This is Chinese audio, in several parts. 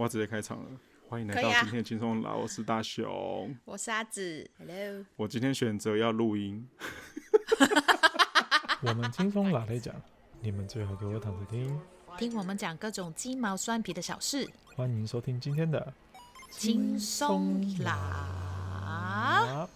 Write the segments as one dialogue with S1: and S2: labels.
S1: 我要直接开场了，欢迎来到今天的轻松啦！我是大雄，
S2: 我是阿紫，Hello。
S1: 我今天选择要录音。
S3: 我们轻松啦来讲，你们最好给我躺着听，
S2: 听我们讲各种鸡毛蒜皮的小事。
S3: 欢迎收听今天的
S2: 轻松啦。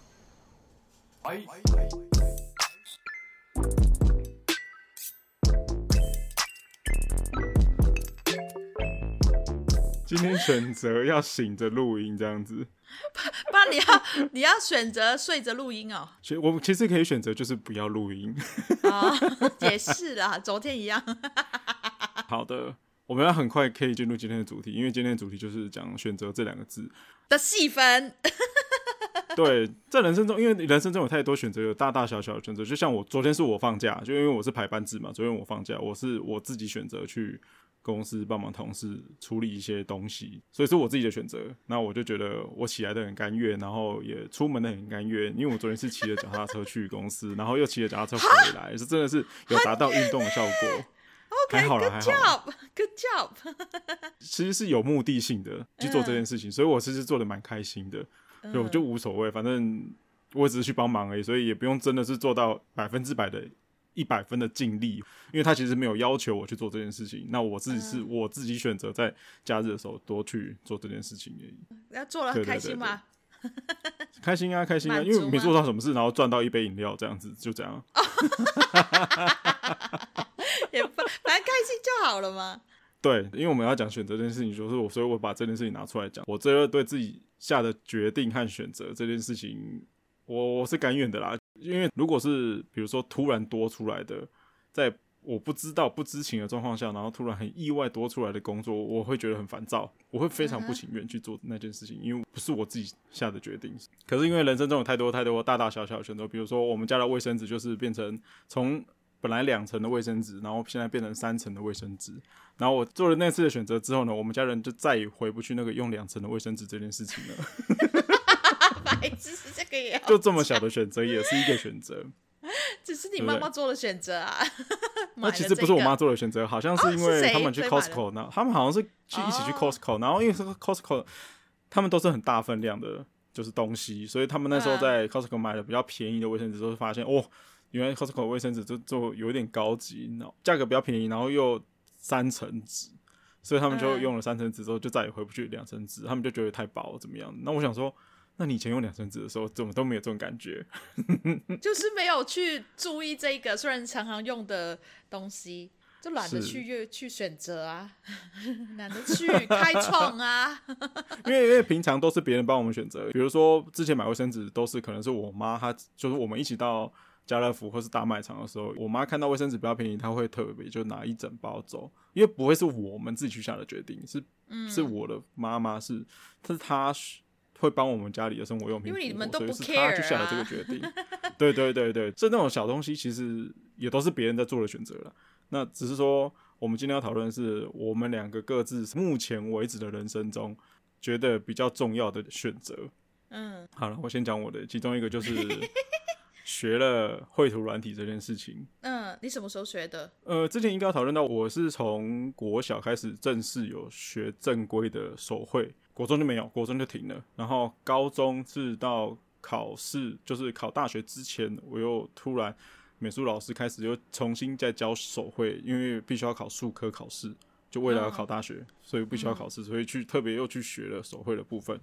S1: 今天选择要醒着录音这样子，
S2: 不然你要你要选择睡着录音哦。
S1: 其实我其实可以选择就是不要录音。
S2: 啊、哦，也是啦，昨天一样。
S1: 好的，我们要很快可以进入今天的主题，因为今天的主题就是讲选择这两个字
S2: 的细分。
S1: 对，在人生中，因为人生中有太多选择，有大大小小的选择。就像我昨天是我放假，就因为我是排班制嘛，昨天我放假，我是我自己选择去。公司帮忙同事处理一些东西，所以是我自己的选择。那我就觉得我起来的很甘愿，然后也出门的很甘愿，因为我昨天是骑着脚踏车去公司，然后又骑着脚踏车回来，是真的是有达到运动的效果。还好啦，还好啦。
S2: Good job，
S1: 其实是有目的性的去做这件事情，所以我其实做的蛮开心的，就就无所谓，反正我只是去帮忙而已，所以也不用真的是做到百分之百的。一百分的尽力，因为他其实没有要求我去做这件事情，那我自己是我自己选择在假日的时候多去做这件事情而已。
S2: 要做了很开心吗？
S1: 开心啊，开心啊，因为没做到什么事，然后赚到一杯饮料这样子，就这样。
S2: 也不，反正开心就好了嘛。
S1: 对，因为我们要讲选择这件事情，就是我，所以我把这件事情拿出来讲。我这个对自己下的决定和选择这件事情，我我是甘愿的啦。因为如果是比如说突然多出来的，在我不知道不知情的状况下，然后突然很意外多出来的工作，我会觉得很烦躁，我会非常不情愿去做那件事情，因为不是我自己下的决定。可是因为人生中有太多太多大大小小的选择，比如说我们家的卫生纸就是变成从本来两层的卫生纸，然后现在变成三层的卫生纸，然后我做了那次的选择之后呢，我们家人就再也回不去那个用两层的卫生纸这件事情了。
S2: 白痴，这个也
S1: 就这么小的选择也是一个选择，
S2: 只是你妈妈做的选择啊。
S1: 那其实不是我妈做的选择，好像是因为他们去 Costco，那他们好像是去一起去 Costco，然后因为这个 Costco 他们都是很大分量的，就是东西，所以他们那时候在 Costco 买的比较便宜的卫生纸，就会发现哦，原来 Costco 卫生纸就就有点高级，然后价格比较便宜，然后又三层纸，所以他们就用了三层纸之后就再也回不去两层纸，他们就觉得太薄怎么样？那我想说。那你以前用两层纸的时候，怎么都没有这种感觉？
S2: 就是没有去注意这个，虽然常常用的东西，就懒得去越去选择啊，懒得去开创啊。
S1: 因为因为平常都是别人帮我们选择，比如说之前买卫生纸都是可能是我妈，她就是我们一起到家乐福或是大卖场的时候，我妈看到卫生纸比较便宜，她会特别就拿一整包走，因为不会是我们自己去下的决定，是、嗯、是我的妈妈是，是她。会帮我们家里的生活用品，
S2: 因为你们都不
S1: 是他去下了这个决定。对对对对，这那种小东西其实也都是别人在做的选择了。那只是说，我们今天要讨论的是我们两个各自目前为止的人生中觉得比较重要的选择。嗯，好了，我先讲我的，其中一个就是 学了绘图软体这件事情。
S2: 嗯，你什么时候学的？
S1: 呃，之前应该要讨论到，我是从国小开始正式有学正规的手绘。国中就没有，国中就停了。然后高中是到考试，就是考大学之前，我又突然美术老师开始又重新再教手绘，因为必须要考术科考试，就为了要考大学，所以必须要考试，所以去特别又去学了手绘的部分。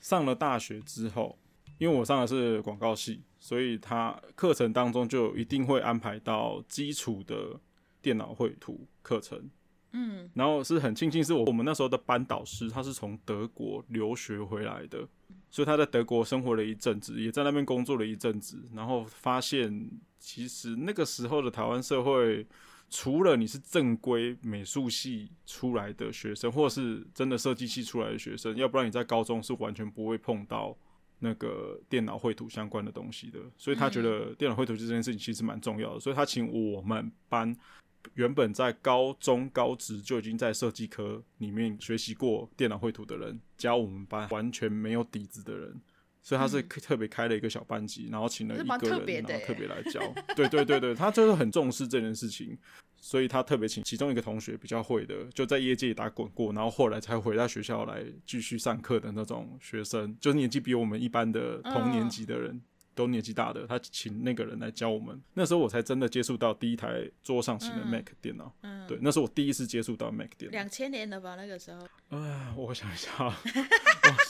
S1: 上了大学之后，因为我上的是广告系，所以他课程当中就一定会安排到基础的电脑绘图课程。嗯，然后是很庆幸是我我们那时候的班导师，他是从德国留学回来的，所以他在德国生活了一阵子，也在那边工作了一阵子，然后发现其实那个时候的台湾社会，除了你是正规美术系出来的学生，或是真的设计系出来的学生，要不然你在高中是完全不会碰到那个电脑绘图相关的东西的，所以他觉得电脑绘图这件事情其实蛮重要的，所以他请我们班。原本在高中高职就已经在设计科里面学习过电脑绘图的人，教我们班完全没有底子的人，所以他是特别开了一个小班级，然后请了一个人，然后 特别来教。对对对对，他就是很重视这件事情，所以他特别请其中一个同学比较会的，就在业界打滚过，然后后来才回到学校来继续上课的那种学生，就是年纪比我们一般的同年级的人。嗯都年纪大的，他请那个人来教我们。那时候我才真的接触到第一台桌上型的 Mac 电脑。嗯，对，那是我第一次接触到 Mac 电脑。
S2: 两千年了吧，那个时候。
S1: 啊，我想一下，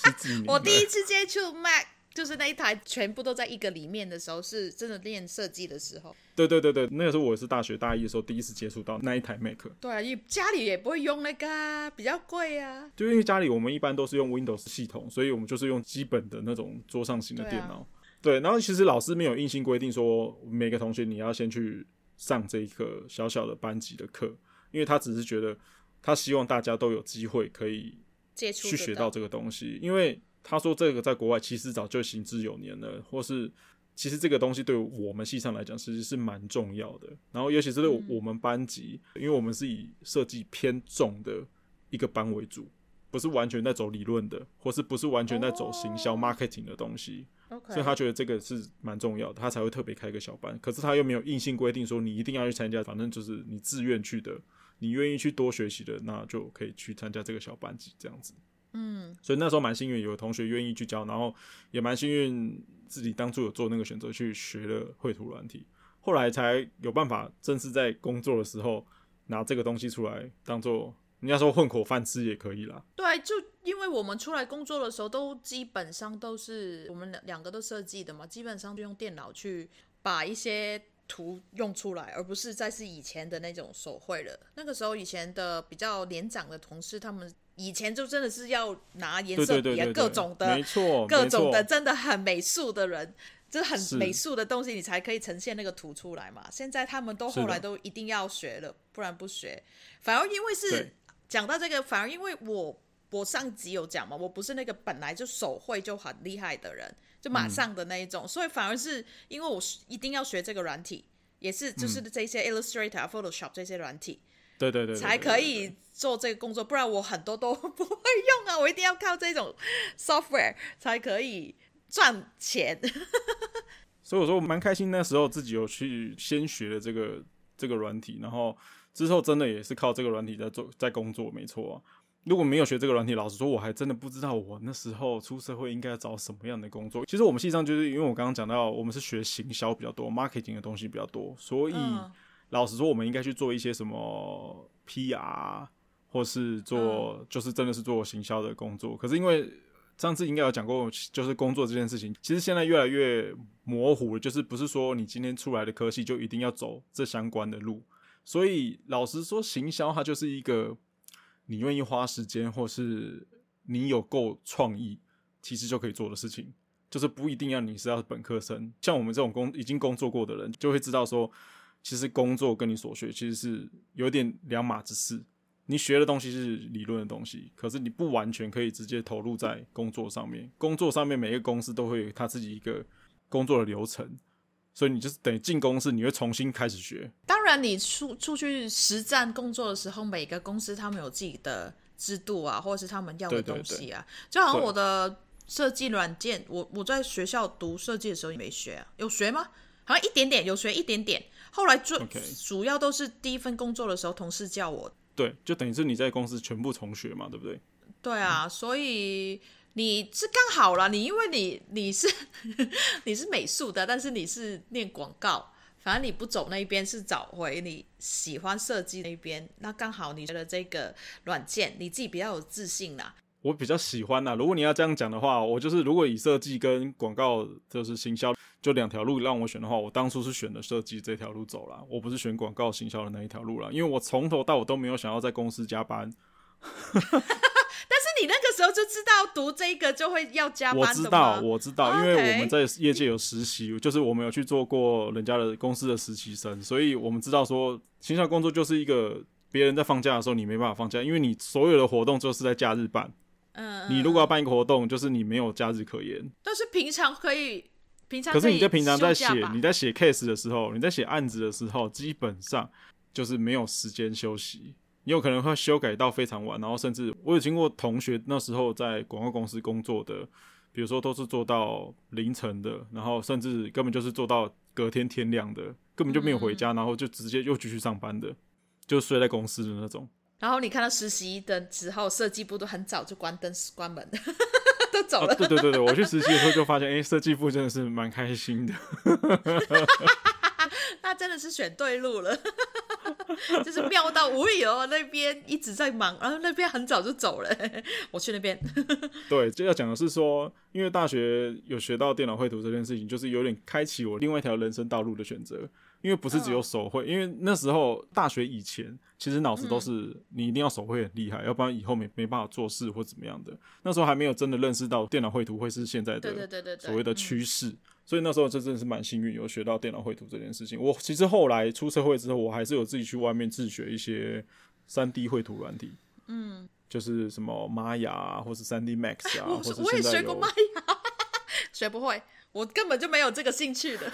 S1: 十几年。
S2: 我第一次接触 Mac 就是那一台全部都在一个里面的时候，是真的练设计的时候。
S1: 对对对对，那个时候我是大学大一的时候第一次接触到那一台 Mac。
S2: 对啊，也家里也不会用那个啊，比较贵啊。
S1: 就因为家里我们一般都是用 Windows 系统，所以我们就是用基本的那种桌上型的电脑。对，然后其实老师没有硬性规定说每个同学你要先去上这一个小小的班级的课，因为他只是觉得他希望大家都有机会可以接触去学到这个东西，因为他说这个在国外其实早就行之有年了，或是其实这个东西对我们系上来讲其实是蛮重要的。然后尤其是对我们班级，嗯、因为我们是以设计偏重的一个班为主，不是完全在走理论的，或是不是完全在走行销 marketing 的东西。所以他觉得这个是蛮重要的，他才会特别开一个小班。可是他又没有硬性规定说你一定要去参加，反正就是你自愿去的，你愿意去多学习的，那就可以去参加这个小班级这样子。嗯，所以那时候蛮幸运，有同学愿意去教，然后也蛮幸运自己当初有做那个选择去学了绘图软体，后来才有办法正式在工作的时候拿这个东西出来当做。人家说混口饭吃也可以啦。
S2: 对，就因为我们出来工作的时候，都基本上都是我们两两个都设计的嘛，基本上就用电脑去把一些图用出来，而不是再是以前的那种手绘了。那个时候以前的比较年长的同事，他们以前就真的是要拿颜色笔啊，各种的，
S1: 没错，
S2: 各种的，真的很美术的人，就很美术的东西，你才可以呈现那个图出来嘛。现在他们都后来都一定要学了，不然不学，反而因为是。讲到这个，反而因为我我上集有讲嘛，我不是那个本来就手绘就很厉害的人，就马上的那一种，嗯、所以反而是因为我一定要学这个软体，也是就是这些 Illustrator、嗯、Photoshop 这些软体，
S1: 对对对，
S2: 才可以做这个工作，不然我很多都不会用啊，我一定要靠这种 software 才可以赚钱。
S1: 所以我说我蛮开心，那时候自己有去先学了这个这个软体，然后。之后真的也是靠这个软体在做，在工作，没错啊。如果没有学这个软体，老实说，我还真的不知道我那时候出社会应该找什么样的工作。其实我们系上就是因为我刚刚讲到，我们是学行销比较多，marketing 的东西比较多，所以老实说，我们应该去做一些什么 PR，或是做就是真的是做行销的工作。可是因为上次应该有讲过，就是工作这件事情，其实现在越来越模糊了，就是不是说你今天出来的科系就一定要走这相关的路。所以老实说，行销它就是一个你愿意花时间，或是你有够创意，其实就可以做的事情。就是不一定要你是要本科生，像我们这种工已经工作过的人，就会知道说，其实工作跟你所学其实是有点两码子事。你学的东西是理论的东西，可是你不完全可以直接投入在工作上面。工作上面每一个公司都会有他自己一个工作的流程。所以你就是等于进公司，你会重新开始学。
S2: 当然，你出出去实战工作的时候，每个公司他们有自己的制度啊，或者是他们要的东西啊。就好像我的设计软件，我我在学校读设计的时候也没学啊，有学吗？好像一点点，有学一点点。后来就主要都是第一份工作的时候，同事叫我。
S1: 对，就等于是你在公司全部重学嘛，对不对？
S2: 对啊，嗯、所以。你是刚好啦，你因为你你是 你是美术的，但是你是念广告，反正你不走那一边，是找回你喜欢设计那一边，那刚好你觉得这个软件你自己比较有自信啦。
S1: 我比较喜欢啦，如果你要这样讲的话，我就是如果以设计跟广告就是行销就两条路让我选的话，我当初是选的设计这条路走啦，我不是选广告行销的那一条路啦，因为我从头到尾都没有想要在公司加班。
S2: 你那个时候就知道读这个就会要加班？
S1: 我知道，我知道，因为我们在业界有实习，就是我们有去做过人家的公司的实习生，所以我们知道说，行销工作就是一个别人在放假的时候你没办法放假，因为你所有的活动就是在假日办。嗯，你如果要办一个活动，就是你没有假日可言。
S2: 但是平常可以，平常
S1: 可是你在平常在写你在写 case 的时候，你在写案子的时候，基本上就是没有时间休息。你有可能会修改到非常晚，然后甚至我有听过同学那时候在广告公司工作的，比如说都是做到凌晨的，然后甚至根本就是做到隔天天亮的，根本就没有回家，然后就直接又继续上班的。就睡在公司的那种。
S2: 然后你看到实习的时候，设计部都很早就关灯关门，都走了。
S1: 啊、对对对对，我去实习的时候就发现，哎，设计部真的是蛮开心的。
S2: 那真的是选对路了，就是妙到无语哦。那边一直在忙，然后那边很早就走了。我去那边。
S1: 对，就要讲的是说，因为大学有学到电脑绘图这件事情，就是有点开启我另外一条人生道路的选择。因为不是只有手绘，因为那时候大学以前，其实脑子都是你一定要手绘很厉害，要不然以后没没办法做事或怎么样的。那时候还没有真的认识到电脑绘图会是现在的所谓的趋势，所以那时候真的是蛮幸运有学到电脑绘图这件事情。我其实后来出社会之后，我还是有自己去外面自学一些三 D 绘图软体，嗯，就是什么 Maya 啊，或是三 D Max 啊，
S2: 我也学过 Maya，学不会。我根本就没有这个兴趣的，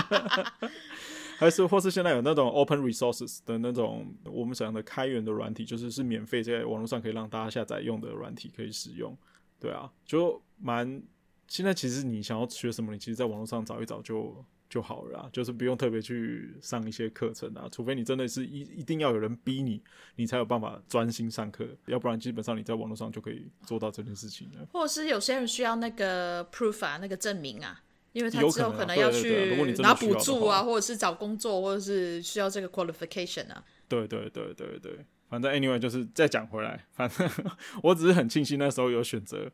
S1: 还是或是现在有那种 open resources 的那种我们讲的开源的软体，就是是免费在网络上可以让大家下载用的软体可以使用，对啊，就蛮现在其实你想要学什么，你其实在网络上找一找就。就好了，就是不用特别去上一些课程啊，除非你真的是一一定要有人逼你，你才有办法专心上课，要不然基本上你在网络上就可以做到这件事情了。
S2: 或者是有些人需要那个 proof 啊，那个证明啊，因为他之后可能要去拿补助啊，或者是找工作，或者是需要这个 qualification 啊。
S1: 对对对对对，反正 anyway 就是再讲回来，反正 我只是很庆幸那时候有选择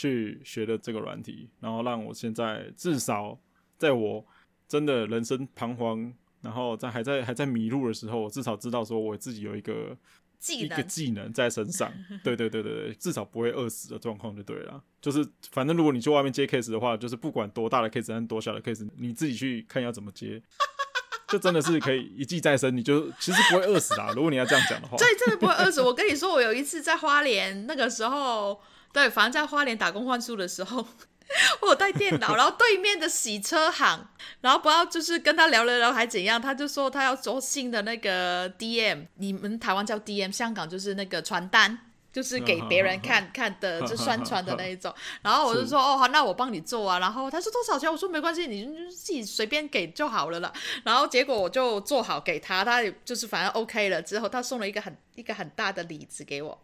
S1: 去学的这个软体，然后让我现在至少在我。真的人生彷徨，然后在还在还在迷路的时候，我至少知道说我自己有一个
S2: 技能，
S1: 一个技能在身上。对对对对对，至少不会饿死的状况就对了。就是反正如果你去外面接 case 的话，就是不管多大的 case 还是多小的 case，你自己去看要怎么接，就真的是可以一技在身。你就其实不会饿死啦。如果你要这样讲的话，
S2: 对，真的不会饿死。我跟你说，我有一次在花莲那个时候，对，反正在花莲打工换宿的时候。我有带电脑，然后对面的洗车行，然后不知道就是跟他聊了聊还怎样，他就说他要做新的那个 DM，你们台湾叫 DM，香港就是那个传单，就是给别人看看的，就 宣传的那一种。然后我就说哦好，那我帮你做啊。然后他说多少钱？我说没关系，你就自己随便给就好了啦。然后结果我就做好给他，他也就是反正 OK 了之后，他送了一个很一个很大的礼子给我。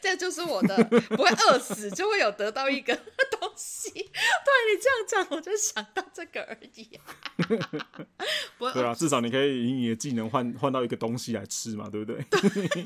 S2: 这就是我的，不会饿死，就会有得到一个 东西。对，你这样讲，我就想到这个而已。
S1: 对啊，至少你可以以你的技能换换到一个东西来吃嘛，对不对？
S2: 对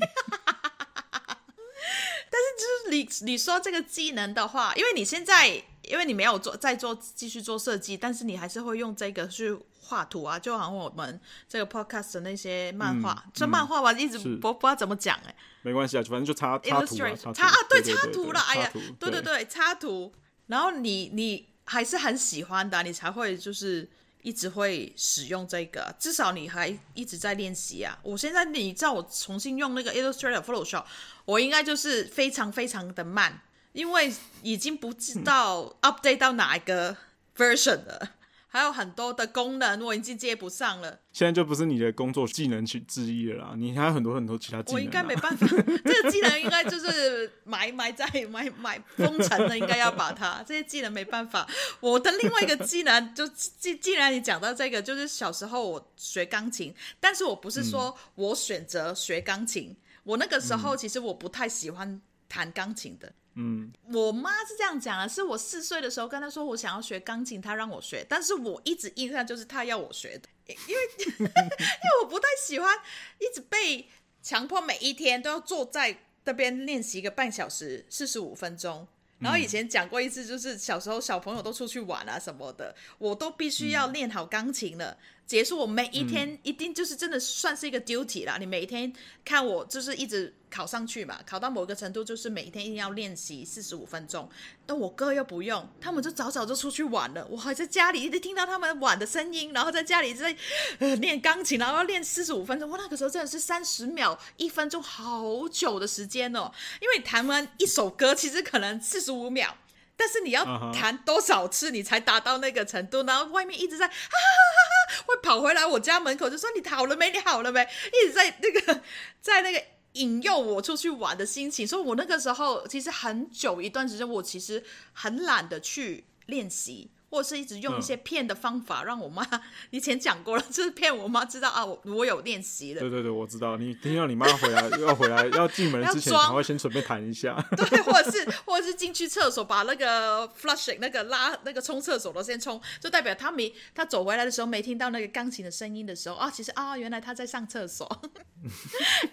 S2: 但是就是你你说这个技能的话，因为你现在因为你没有做再做继续做设计，但是你还是会用这个去画图啊，就好像我们这个 podcast 的那些漫画，这、嗯、漫画吧，一直不不知道怎么讲哎、欸。
S1: 没关系啊，反正就插插图啊，
S2: 插啊，对，插图了，哎呀，对对对，插图。然后你你还是很喜欢的，你才会就是一直会使用这个，至少你还一直在练习啊。我现在你叫我重新用那个 Illustrator Photoshop，我应该就是非常非常的慢，因为已经不知道 update 到哪一个 version 了。还有很多的功能我已经接不上了，
S1: 现在就不是你的工作技能去之一了啦，你还有很多很多其他技能。
S2: 我应该没办法，这个技能应该就是埋埋在埋埋封尘了，应该要把它这些技能没办法。我的另外一个技能就既既然你讲到这个，就是小时候我学钢琴，但是我不是说我选择学钢琴，嗯、我那个时候其实我不太喜欢弹钢琴的。
S1: 嗯，
S2: 我妈是这样讲的，是我四岁的时候跟她说我想要学钢琴，她让我学，但是我一直印象就是她要我学的，因为 因为我不太喜欢一直被强迫每一天都要坐在那边练习一个半小时四十五分钟，然后以前讲过一次，就是小时候小朋友都出去玩啊什么的，我都必须要练好钢琴了。结束，我每一天一定就是真的算是一个 duty 啦。你每一天看我就是一直考上去嘛，考到某个程度就是每一天一定要练习四十五分钟。但我哥又不用，他们就早早就出去玩了，我还在家里一直听到他们玩的声音，然后在家里在呃练钢琴，然后要练四十五分钟。我那个时候真的是三十秒、一分钟，好久的时间哦。因为弹完一首歌其实可能四十五秒。但是你要弹多少次你才达到那个程度？然后外面一直在哈哈哈哈，会跑回来我家门口就说，你好了没？你好了没？一直在那个在那个引诱我出去玩的心情。所以我那个时候其实很久一段时间，我其实很懒得去练习。或者是一直用一些骗的方法，让我妈 以前讲过了，就是骗我妈知道啊，我我有练习的。
S1: 对对对，我知道。你听到你妈回来要回来要进门之前，还会先准备弹一下。
S2: 对，或者是或者是进去厕所把那个 flushing 那个拉那个冲厕所的先冲，就代表他没他走回来的时候没听到那个钢琴的声音的时候啊，其实啊原来他在上厕所。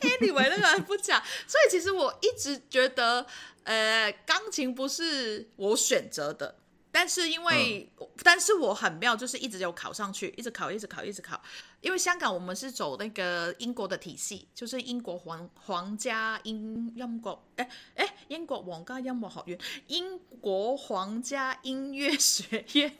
S2: Anyway，那个不讲，所以其实我一直觉得，呃，钢琴不是我选择的。但是因为，嗯、但是我很妙，就是一直有考上去，一直考，一直考，一直考。因为香港我们是走那个英国的体系，就是英国皇皇家音音乐，哎哎，英国皇家音乐学院，英国皇家音乐学院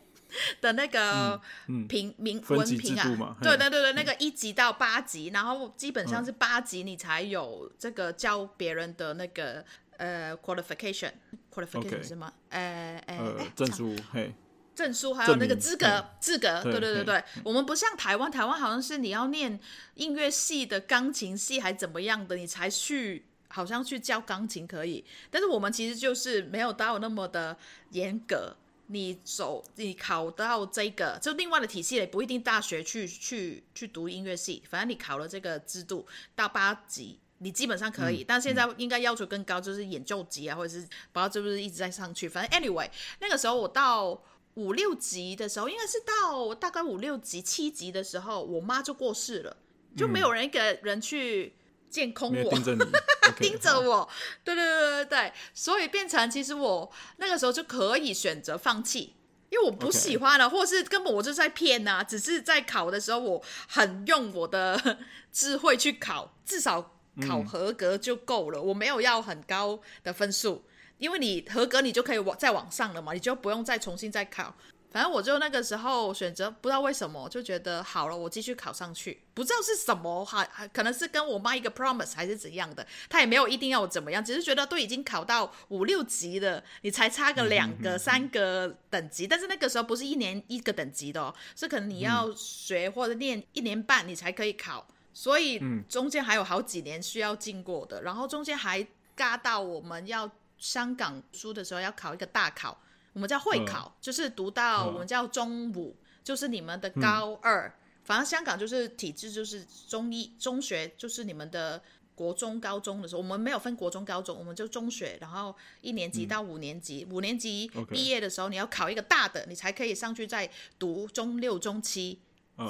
S2: 的那个评、嗯嗯、名文凭啊，对对对对，那个一级到八级，然后基本上是八级你才有这个教别人的那个。呃，qualification，qualification 是吗？呃呃，
S1: 证书，嘿，
S2: 证书还有那个资格，资格，对对对对。我们不像台湾，台湾好像是你要念音乐系的钢琴系还怎么样的，你才去，好像去教钢琴可以。但是我们其实就是没有到那么的严格，你走，你考到这个，就另外的体系也不一定大学去去去读音乐系，反正你考了这个制度到八级。你基本上可以，嗯、但现在应该要求更高，就是演奏级啊，或者是不知道是不是一直在上去。反正 anyway，那个时候我到五六级的时候，应该是到大概五六级、七级的时候，我妈就过世了，就没有人一个人去监控我，盯着你，盯着我。对对对对对，所以变成其实我那个时候就可以选择放弃，因为我不喜欢了，或是根本我就在骗啊，只是在考的时候我很用我的 智慧去考，至少。考合格就够了，嗯，我没有要很高的分数，因为你合格，你就可以往再往上了嘛，你就不用再重新再考。反正我就那个时候选择，不知道为什么就觉得好了，我继续考上去，不知道是什么还还，可能是跟我妈一个 promise 还是怎样的，她也没有一定要我怎么样，只是觉得都已经考到五六级了，你才差个两个、嗯、三个等级，但是那个时候不是一年一个等级的哦，是可能你要学或者练一年半你才可以考。所以中间还有好几年需要经过的，嗯、然后中间还嘎到我们要香港书的时候要考一个大考，我们叫会考，嗯、就是读到我们叫中五，嗯、就是你们的高二。嗯、反正香港就是体制，就是中一中学，就是你们的国中、高中的时候，我们没有分国中、高中，我们就中学，然后一年级到五年级，嗯、五年级毕业的时候你要考一个大的，你才可以上去再读中六、中七。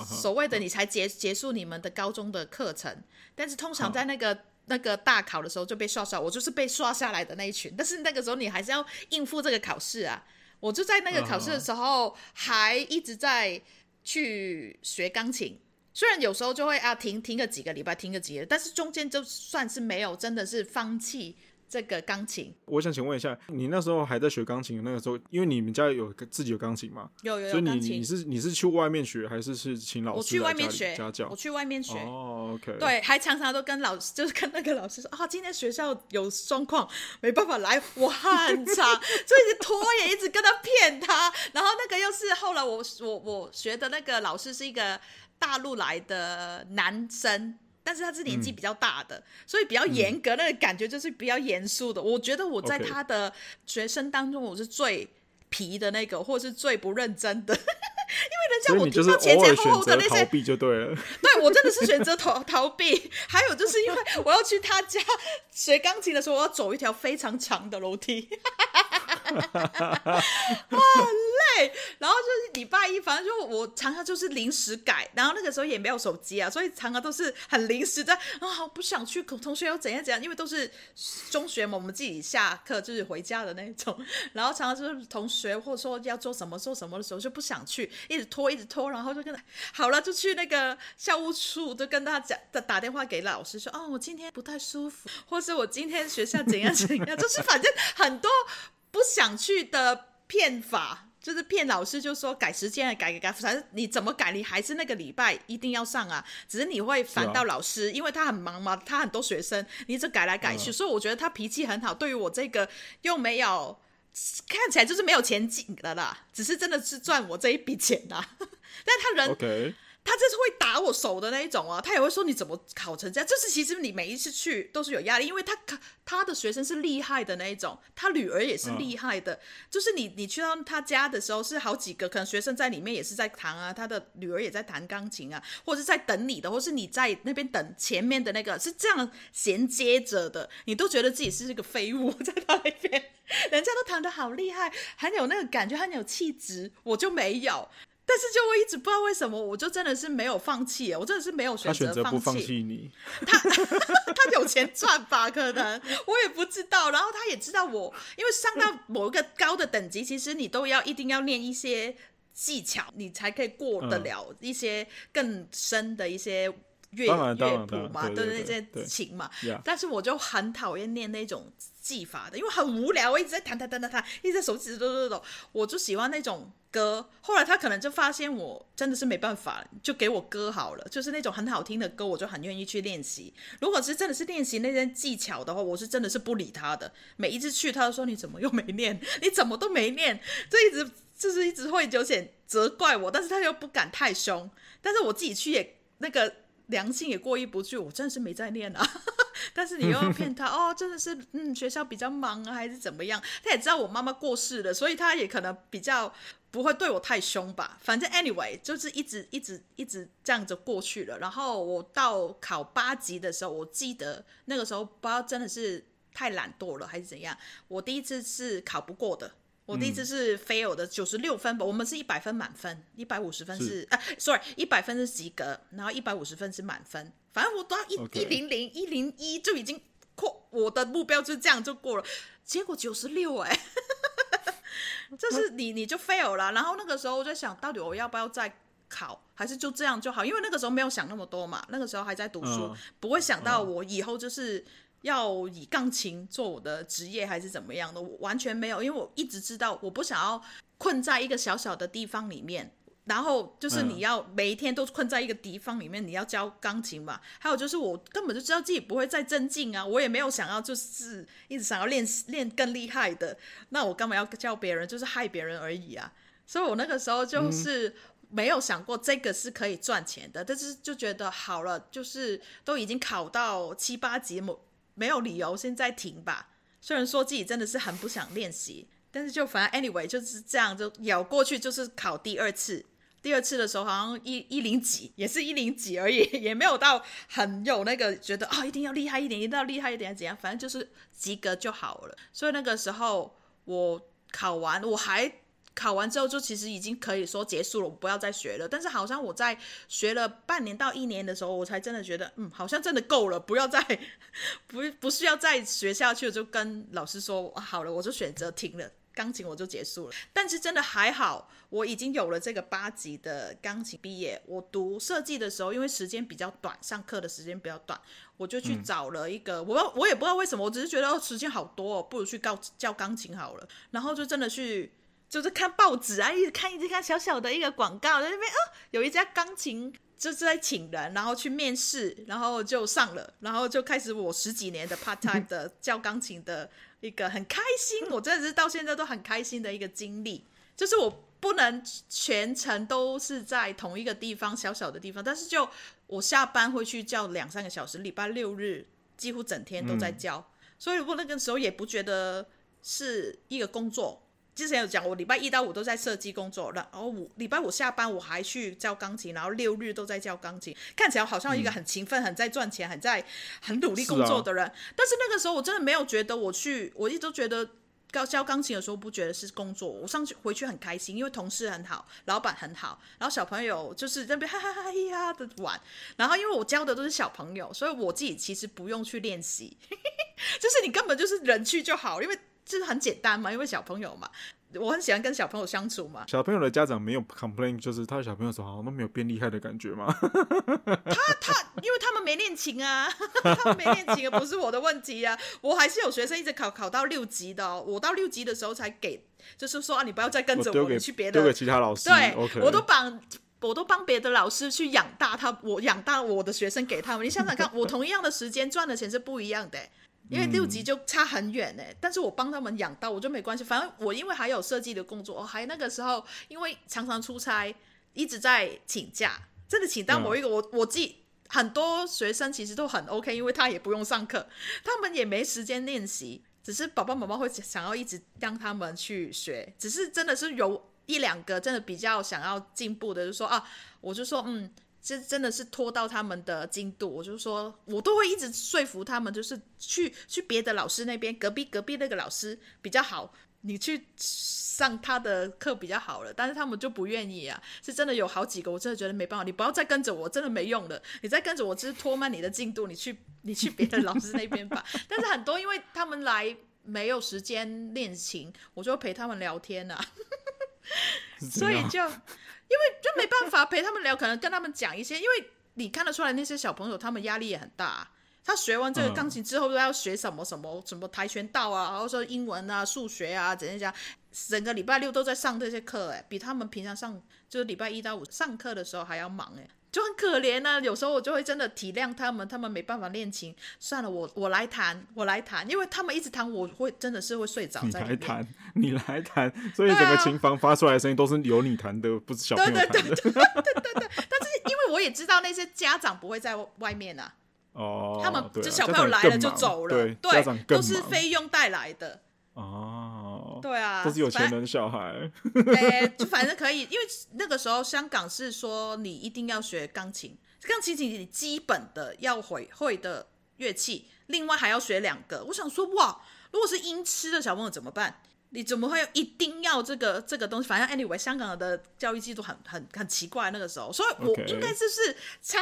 S2: 所谓的你才结结束你们的高中的课程，但是通常在那个那个大考的时候就被刷下，我就是被刷下来的那一群。但是那个时候你还是要应付这个考试啊，我就在那个考试的时候还一直在去学钢琴，虽然有时候就会啊停停个几个礼拜，停个几个，但是中间就算是没有真的是放弃。这个钢琴，
S1: 我想请问一下，你那时候还在学钢琴？那个时候，因为你们家有自己有钢琴嘛？
S2: 有有有。
S1: 所以你你是你是去外面学，还是是请老师？
S2: 我去外面学
S1: 家教。
S2: 我去外面学。
S1: 哦，OK。
S2: 对，还常常都跟老师，就是跟那个老师说啊，今天学校有状况，没办法来，我很 差，就一直拖延，也一直跟他骗他。然后那个又是后来我我我学的那个老师是一个大陆来的男生。但是他是年纪比较大的，嗯、所以比较严格，那个感觉就是比较严肃的。嗯、我觉得我在他的学生当中，我是最皮的那个.或是最不认真的。因为人家我听到前前后后的那些，
S1: 逃避就对了。
S2: 对，我真的是选择逃 逃避。还有就是因为我要去他家学钢琴的时候，我要走一条非常长的楼梯。哇，累，然后就是礼拜一，反正就我常常就是临时改，然后那个时候也没有手机啊，所以常常都是很临时的啊，好不想去，同学又怎样怎样，因为都是中学嘛，我们自己下课就是回家的那种，然后常常就是同学或者说要做什么做什么的时候就不想去，一直拖一直拖，然后就跟他好了，就去那个校务处，就跟他讲，打打电话给老师说，哦，我今天不太舒服，或是我今天学校怎样怎样，就是反正很多。不想去的骗法，就是骗老师，就说改时间，改改改，反正你怎么改，你还是那个礼拜一定要上啊。只是你会烦到老师，因为他很忙嘛，他很多学生，你一直改来改去。所以我觉得他脾气很好。对于我这个又没有看起来就是没有前景的啦，只是真的是赚我这一笔钱啦。但他人，他就是会打我手的那一种啊，他也会说你怎么考成这样？就是其实你每一次去都是有压力，因为他他的学生是厉害的那一种，他女儿也是厉害的。嗯、就是你你去到他家的时候是好几个，可能学生在里面也是在弹啊，他的女儿也在弹钢琴啊，或者是在等你的，或是你在那边等前面的那个是这样衔接着的，你都觉得自己是一个废物在他那边，人家都弹得好厉害，很有那个感觉，很有气质，我就没有。但是就我一直不知道为什么，我就真的是没有放弃，我真的是没有选择放
S1: 弃。你，
S2: 他 他有钱赚吧？可能我也不知道。然后他也知道我，因为上到某一个高的等级，其实你都要一定要练一些技巧，你才可以过得了一些更深的一些乐乐谱嘛，对对对，这些琴嘛。但是我就很讨厌练那种技法的，因为很无聊，我一直在弹弹弹弹弹，一直在手指抖抖抖，我就喜欢那种。歌，后来他可能就发现我真的是没办法，就给我歌好了，就是那种很好听的歌，我就很愿意去练习。如果是真的是练习那些技巧的话，我是真的是不理他的。每一次去，他都说你怎么又没练？你怎么都没练？就一直就是一直会有点责怪我，但是他又不敢太凶。但是我自己去也那个良心也过意不去，我真的是没在练啊。但是你又要骗他哦，真的是嗯学校比较忙啊，还是怎么样？他也知道我妈妈过世了，所以他也可能比较。不会对我太凶吧？反正 anyway 就是一直一直一直这样子过去了。然后我到考八级的时候，我记得那个时候不知道真的是太懒惰了还是怎样，我第一次是考不过的。我第一次是 fail 的九十六分吧。我们是一百分满分，一百五十分是，是啊，sorry，一百分是及格，然后一百五十分是满分。反正我到一一零零一零一就已经过，我的目标就这样就过了。结果九十六哎。这是你你就 fail 了，然后那个时候我在想到底我要不要再考，还是就这样就好？因为那个时候没有想那么多嘛，那个时候还在读书，嗯、不会想到我以后就是要以钢琴做我的职业还是怎么样的，我完全没有，因为我一直知道我不想要困在一个小小的地方里面。然后就是你要每一天都困在一个敌方里面，你要教钢琴嘛。还有就是我根本就知道自己不会再增进啊，我也没有想要就是一直想要练练更厉害的。那我干嘛要教别人？就是害别人而已啊。所以我那个时候就是没有想过这个是可以赚钱的，但是就觉得好了，就是都已经考到七八级，没没有理由现在停吧。虽然说自己真的是很不想练习，但是就反正 anyway 就是这样，就咬过去，就是考第二次。第二次的时候好像一一零几，也是一零几而已，也没有到很有那个觉得啊、一定要厉害一点，一定要厉害一点怎样，反正就是及格就好了。所以那个时候我考完，我还考完之后就其实已经可以说结束了，我不要再学了。但是好像我在学了半年到一年的时候，我才真的觉得，嗯，好像真的够了，不要再 不不需要再学下去，就跟老师说好了，我就选择停了。钢琴我就结束了，但是真的还好，我已经有了这个八级的钢琴毕业。我读设计的时候，因为时间比较短，上课的时间比较短，我就去找了一个，嗯、我我也不知道为什么，我只是觉得哦时间好多哦，不如去教教钢琴好了。然后就真的去，就是看报纸啊，一直看一直看小小的一个广告，在那边哦有一家钢琴就是在请人，然后去面试，然后就上了，然后就开始我十几年的 part time 的教钢琴的。一个很开心，我真的是到现在都很开心的一个经历，就是我不能全程都是在同一个地方，小小的地方，但是就我下班会去教两三个小时，礼拜六日几乎整天都在教，嗯、所以我那个时候也不觉得是一个工作。之前有讲，我礼拜一到五都在设计工作，然后五礼拜五下班我还去教钢琴，然后六日都在教钢琴，看起来好像一个很勤奋、嗯、很在赚钱、很在很努力工作的人。是啊、但是那个时候我真的没有觉得我去，我一直都觉得教教钢琴的时候不觉得是工作。我上去回去很开心，因为同事很好，老板很好，然后小朋友就是在那边哈哈哈哈的玩。然后因为我教的都是小朋友，所以我自己其实不用去练习，就是你根本就是人去就好，因为。就是很简单嘛，因为小朋友嘛，我很喜欢跟小朋友相处嘛。
S1: 小朋友的家长没有 complain，就是他的小朋友说好像都没有变厉害的感觉嘛。
S2: 他他，因为他们没练琴啊，他们没练琴，不是我的问题啊。我还是有学生一直考考到六级的，哦，我到六级的时候才给，就是说啊，你不要再跟着我，你去别的，
S1: 丢给其他老师。
S2: 对
S1: ，okay.
S2: 我都帮，我都帮别的老师去养大他，我养大我的学生给他们。你想想看，我同一样的时间赚的钱是不一样的。因为六级就差很远呢，但是我帮他们养到，我就没关系。反正我因为还有设计的工作，我还那个时候因为常常出差，一直在请假，真的请到某一个，嗯、我我自己很多学生其实都很 OK，因为他也不用上课，他们也没时间练习，只是爸爸妈妈会想要一直让他们去学，只是真的是有一两个真的比较想要进步的，就说啊，我就说嗯。这真的是拖到他们的进度，我就说，我都会一直说服他们，就是去去别的老师那边，隔壁隔壁那个老师比较好，你去上他的课比较好了。但是他们就不愿意啊，是真的有好几个，我真的觉得没办法，你不要再跟着我，真的没用了，你再跟着我只是拖慢你的进度，你去你去别的老师那边吧。但是很多因为他们来没有时间练琴，我就陪他们聊天啊，所以就。因为就没办法陪他们聊，可能跟他们讲一些，因为你看得出来那些小朋友他们压力也很大。他学完这个钢琴之后，都要学什么什么什么跆拳道啊，然后说英文啊、数学啊，怎样讲，整个礼拜六都在上这些课，哎，比他们平常上就是礼拜一到五上课的时候还要忙，哎。就很可怜呢、啊，有时候我就会真的体谅他们，他们没办法练琴，算了，我我来弹，我来弹，因为他们一直弹，我会真的是会睡着。你
S1: 来弹，你来弹，所以整个琴房发出来的声音都是由你弹的，啊、不是小朋友弹的。对对对对对对对。但是因为我也知道那些家长不会在外面啊，哦，他们就小朋友来了就走了，对，对都是费用带来的。哦，
S2: 对啊，
S1: 都是有钱人小孩。
S2: 哎，就反正可以，因为那个时候香港是说你一定要学钢琴，钢琴是你基本的要会会的乐器，另外还要学两个。我想说，哇，如果是音痴的小朋友怎么办？你怎么会一定要这个这个东西？反正 anyway，香港的教育制度很很很奇怪那个时候，所以我应该就是差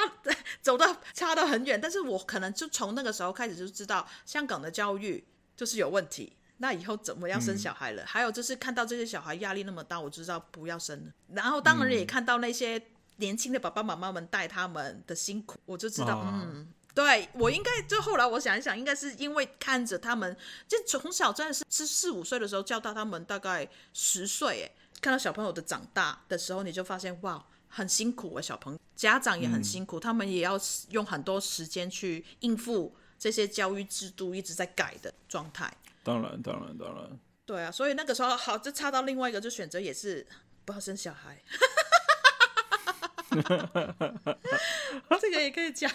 S2: 走到差到很远，但是我可能就从那个时候开始就知道香港的教育就是有问题。那以后怎么样生小孩了？嗯、还有就是看到这些小孩压力那么大，我就知道不要生了。然后当然也看到那些年轻的爸爸妈妈们带他们的辛苦，我就知道，啊、嗯，对我应该就后来我想一想，应该是因为看着他们，就从小真的是是四五岁的时候教到他们大概十岁，哎，看到小朋友的长大的时候，你就发现哇，很辛苦啊，小朋友家长也很辛苦，嗯、他们也要用很多时间去应付这些教育制度一直在改的状态。
S1: 当然，当然，当然。
S2: 对啊，所以那个时候好，就差到另外一个，就选择也是不要生小孩。这个也可以讲。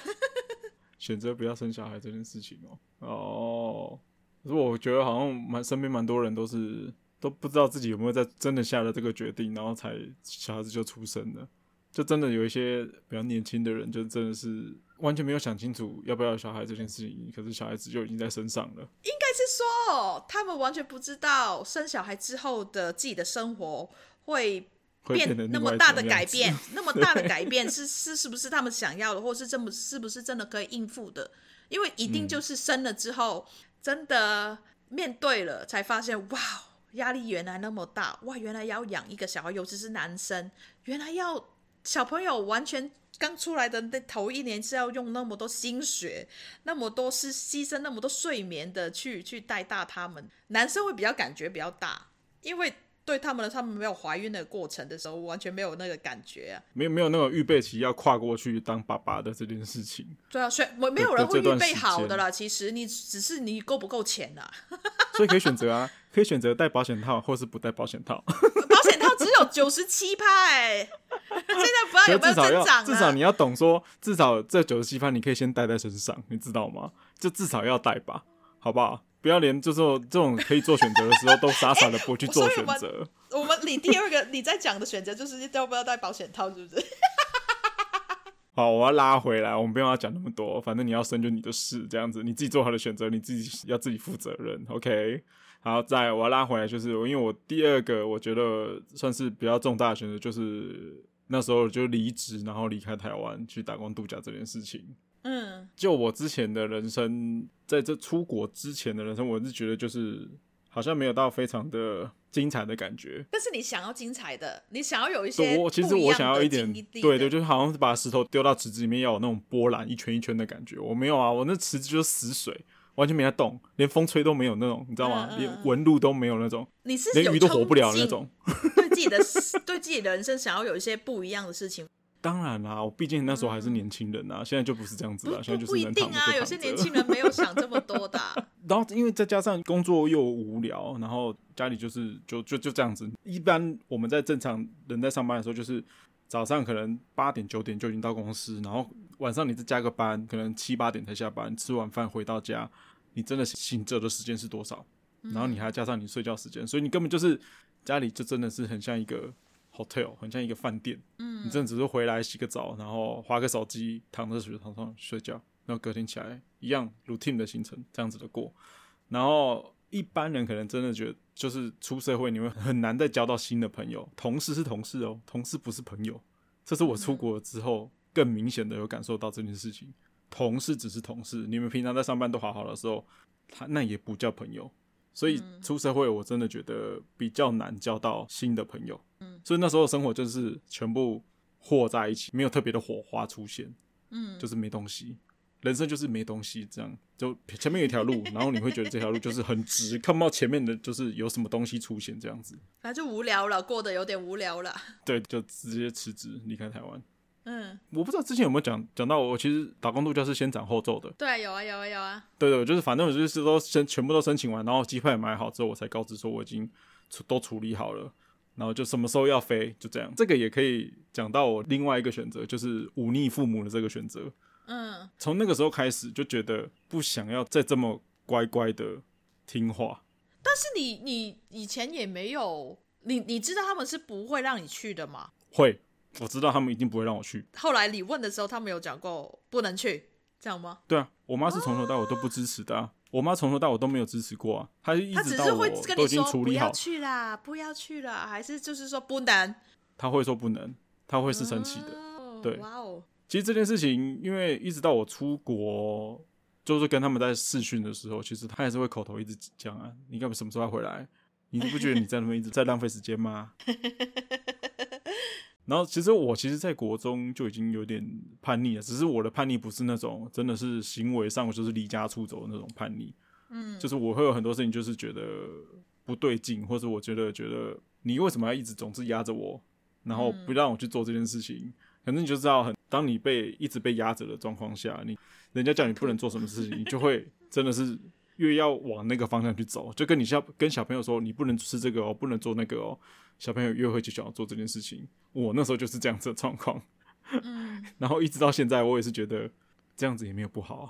S1: 选择不要生小孩这件事情哦。哦，可是我觉得好像蛮身边蛮多人都是都不知道自己有没有在真的下了这个决定，然后才小孩子就出生了。就真的有一些比较年轻的人，就真的是完全没有想清楚要不要小孩这件事情，可是小孩子就已经在身上了。
S2: 应该是说，他们完全不知道生小孩之后的自己的生活会变 那么大的改变，那么大的改变是是 是不是他们想要的，或是这么是不是真的可以应付的？因为一定就是生了之后，真的面对了，才发现哇，压力原来那么大，哇，原来要养一个小孩，尤其是男生，原来要。小朋友完全刚出来的那头一年是要用那么多心血，那么多是牺牲那么多睡眠的去去带大他们。男生会比较感觉比较大，因为对他们的他们没有怀孕的过程的时候，完全没有那个感觉啊，
S1: 没有没有那种预备期要跨过去当爸爸的这件事情。
S2: 对啊，所以没有人会预备好的啦。其实你只是你够不够钱啊，
S1: 所以可以选择啊，可以选择戴保险套，或是不戴保险套。
S2: 保险套只有九十七趴。现在不知道有没有增长，
S1: 至少你要懂说，至少这九十七趴你可以先带在身上，你知道吗？就至少要带吧，好不好？不要连就是这种可以做选择的时候都傻傻的不去做选择、欸。
S2: 我们你第二个你在讲的选择就是要不要戴保险套，是不是？
S1: 好，我要拉回来，我们不用要讲那么多，反正你要生就你的事，这样子你自己做好的选择，你自己要自己负责任。OK，好，再我要拉回来，就是因为我第二个我觉得算是比较重大的选择，就是。那时候就离职，然后离开台湾去打工度假这件事情。嗯，就我之前的人生，在这出国之前的人生，我是觉得就是好像没有到非常的精彩的感觉。
S2: 但是你想要精彩的，你想要有一些
S1: 我其实我想要一点，对对，就是好像是把石头丢到池子里面，要有那种波澜一圈一圈的感觉。我没有啊，我那池子就是死水，完全没在动，连风吹都没有那种，你知道吗？连纹路都没有那种，
S2: 你是
S1: 连鱼都活不了那种。
S2: 对自己的 对自己的人生想要有一些不一样的事情，
S1: 当然啦，我毕竟那时候还是年轻人啊，嗯、现在就不是这样子了。现在就是。不一定啊，
S2: 有些年轻人没有想这么多的、啊。
S1: 然后因为再加上工作又无聊，然后家里就是就就就这样子。一般我们在正常人在上班的时候，就是早上可能八点九点就已经到公司，然后晚上你再加个班，可能七八点才下班，吃完饭回到家，你真的醒着的时间是多少？然后你还加上你睡觉时间，所以你根本就是家里就真的是很像一个 hotel，很像一个饭店。嗯，你真的只是回来洗个澡，然后滑个手机，躺在水床上睡觉，然后隔天起来一样 routine 的行程这样子的过。然后一般人可能真的觉得。就是出社会，你会很难再交到新的朋友。同事是同事哦，同事不是朋友。这是我出国之后更明显的有感受到这件事情。同事只是同事，你们平常在上班都好好的时候，他那也不叫朋友。所以出社会，我真的觉得比较难交到新的朋友。嗯，所以那时候生活就是全部和在一起，没有特别的火花出现。嗯，就是没东西。人生就是没东西，这样就前面有一条路，然后你会觉得这条路就是很直，看不到前面的就是有什么东西出现这样子，
S2: 反正就无聊了，过得有点无聊了。
S1: 对，就直接辞职离开台湾。
S2: 嗯，
S1: 我不知道之前有没有讲讲到我其实打工度假是先斩后奏的。
S2: 对，有啊，有啊，有啊。
S1: 对对，就是反正我就是都先全部都申请完，然后机票也买好之后，我才告知说我已经处都处理好了，然后就什么时候要飞，就这样。这个也可以讲到我另外一个选择，就是忤逆父母的这个选择。
S2: 嗯，
S1: 从那个时候开始就觉得不想要再这么乖乖的听话。
S2: 但是你你以前也没有，你你知道他们是不会让你去的吗？
S1: 会，我知道他们一定不会让我去。
S2: 后来你问的时候，他们有讲过不能去，这样吗？
S1: 对啊，我妈是从头到尾都不支持的啊。我妈从头到尾都没有支持过啊。她一直到我都已经处理好，不要
S2: 去啦，不要去了，还是就是说不能。
S1: 她会说不能，她会是生气的。哦、对，
S2: 哇哦。
S1: 其实这件事情，因为一直到我出国，就是跟他们在试训的时候，其实他还是会口头一直讲啊，你干嘛什么时候要回来？你不觉得你在那边一直 在浪费时间吗？然后其实我其实，在国中就已经有点叛逆了，只是我的叛逆不是那种真的是行为上就是离家出走的那种叛逆，嗯，就是我会有很多事情就是觉得不对劲，或者我觉得觉得你为什么要一直总是压着我，然后不让我去做这件事情。反正你就知道很，很当你被一直被压着的状况下，你人家叫你不能做什么事情，你就会真的是越要往那个方向去走。就跟你像跟小朋友说，你不能吃这个哦，不能做那个哦，小朋友越会就想要做这件事情。我那时候就是这样子的状况，嗯，然后一直到现在，我也是觉得这样子也没有不好啊。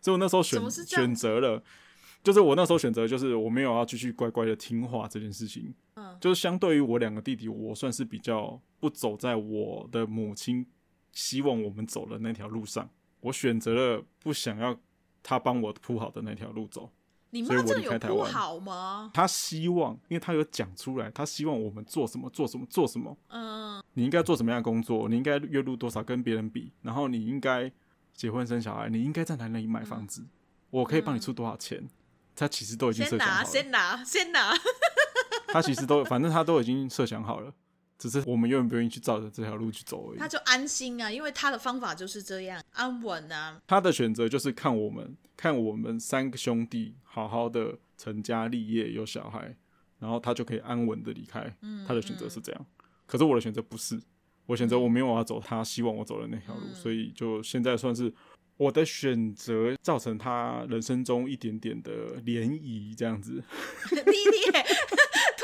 S1: 所以我那时候选选择了。就是我那时候选择，就是我没有要继续乖乖的听话这件事情。嗯，就是相对于我两个弟弟，我算是比较不走在我的母亲希望我们走的那条路上。我选择了不想要他帮我铺好的那条路走。
S2: 你妈这有铺好吗？
S1: 他希望，因为他有讲出来，他希望我们做什么，做什么，做什么。嗯，你应该做什么样的工作？你应该月入多少跟别人比？然后你应该结婚生小孩？你应该在哪里买房子？嗯，我可以帮你出多少钱？嗯他其实都已经设想好了。
S2: 先拿，先拿，先拿。
S1: 他其实都，反正他都已经设想好了，只是我们愿不愿意去照着这条路去走而已。
S2: 他就安心啊，因为他的方法就是这样，安稳啊。
S1: 他的选择就是看我们，看我们三个兄弟好好的成家立业，有小孩，然后他就可以安稳的离开。嗯，他的选择是这样。可是我的选择不是，我选择我没有要走他希望我走的那条路，所以就现在算是。我的选择造成他人生中一点点的涟漪，这样子。
S2: 你你也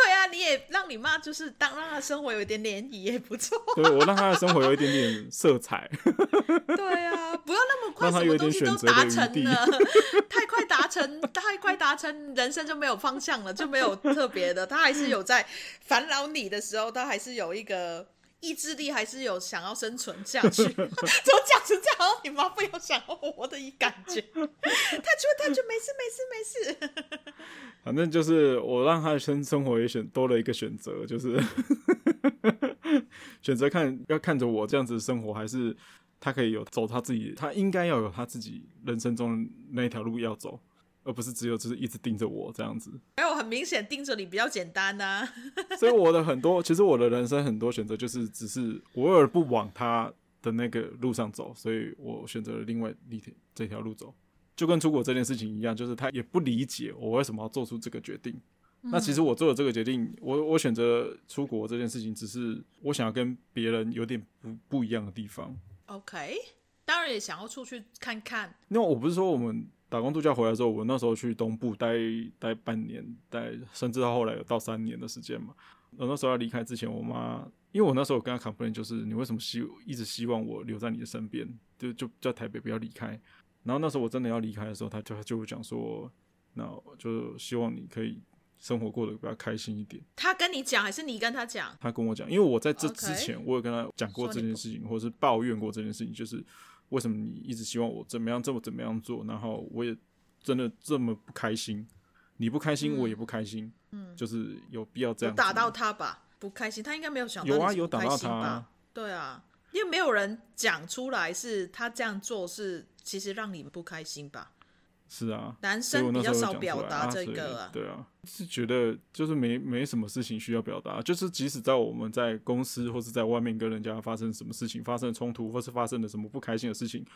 S2: 对啊，你也让你妈就是当让她生活有一点涟漪也不错。
S1: 对，我让她的生活有一点点色彩。
S2: 对啊，不要那么快，什么东西都达成了，太快达成，太快达成，人生就没有方向了，就没有特别的。他还是有在烦恼你的时候，他还是有一个。意志力还是有想要生存下去，怎么讲成这样？你妈不要想要活的一感觉，他就他就没事没事没事。
S1: 反正就是我让他的生生活也选多了一个选择，就是选择看要看着我这样子生活，还是他可以有走他自己，他应该要有他自己人生中那一条路要走。而不是只有就是一直盯着我这样子，
S2: 没有很明显盯着你比较简单呐、啊。
S1: 所以我的很多，其实我的人生很多选择就是只是我而不往他的那个路上走，所以我选择了另外一条这条路走，就跟出国这件事情一样，就是他也不理解我为什么要做出这个决定。嗯、那其实我做了这个决定，我我选择出国这件事情，只是我想要跟别人有点不不一样的地方。
S2: OK，当然也想要出去看看。
S1: 那我不是说我们。打工度假回来之后，我那时候去东部待待半年，待甚至到后来有到三年的时间嘛。我那时候要离开之前，我妈因为我那时候跟她 complain 就是你为什么希一直希望我留在你的身边，就就在台北不要离开。然后那时候我真的要离开的时候，她就就会讲说，那就希望你可以生活过得比较开心一点。
S2: 她跟你讲还是你跟她讲？
S1: 她跟我讲，因为我在这之前我有跟她讲过这件事情或者是抱怨过这件事情，就是为什么你一直希望我怎么样这么怎么样做，然后我也真的这么不开心。你不开心，我也不开心。嗯，就是有必要这样。
S2: 打到他吧，不开心，他应该没有想到。
S1: 有啊，有打到他啊。
S2: 对啊，因为没有人讲出来是他这样做是其实让你们不开心吧？
S1: 是啊，
S2: 男生比较少表达这个啊。
S1: 对啊，是觉得就是没没什么事情需要表达，就是即使在我们在公司或是在外面跟人家发生什么事情，发生冲突或是发生了什么不开心的事情。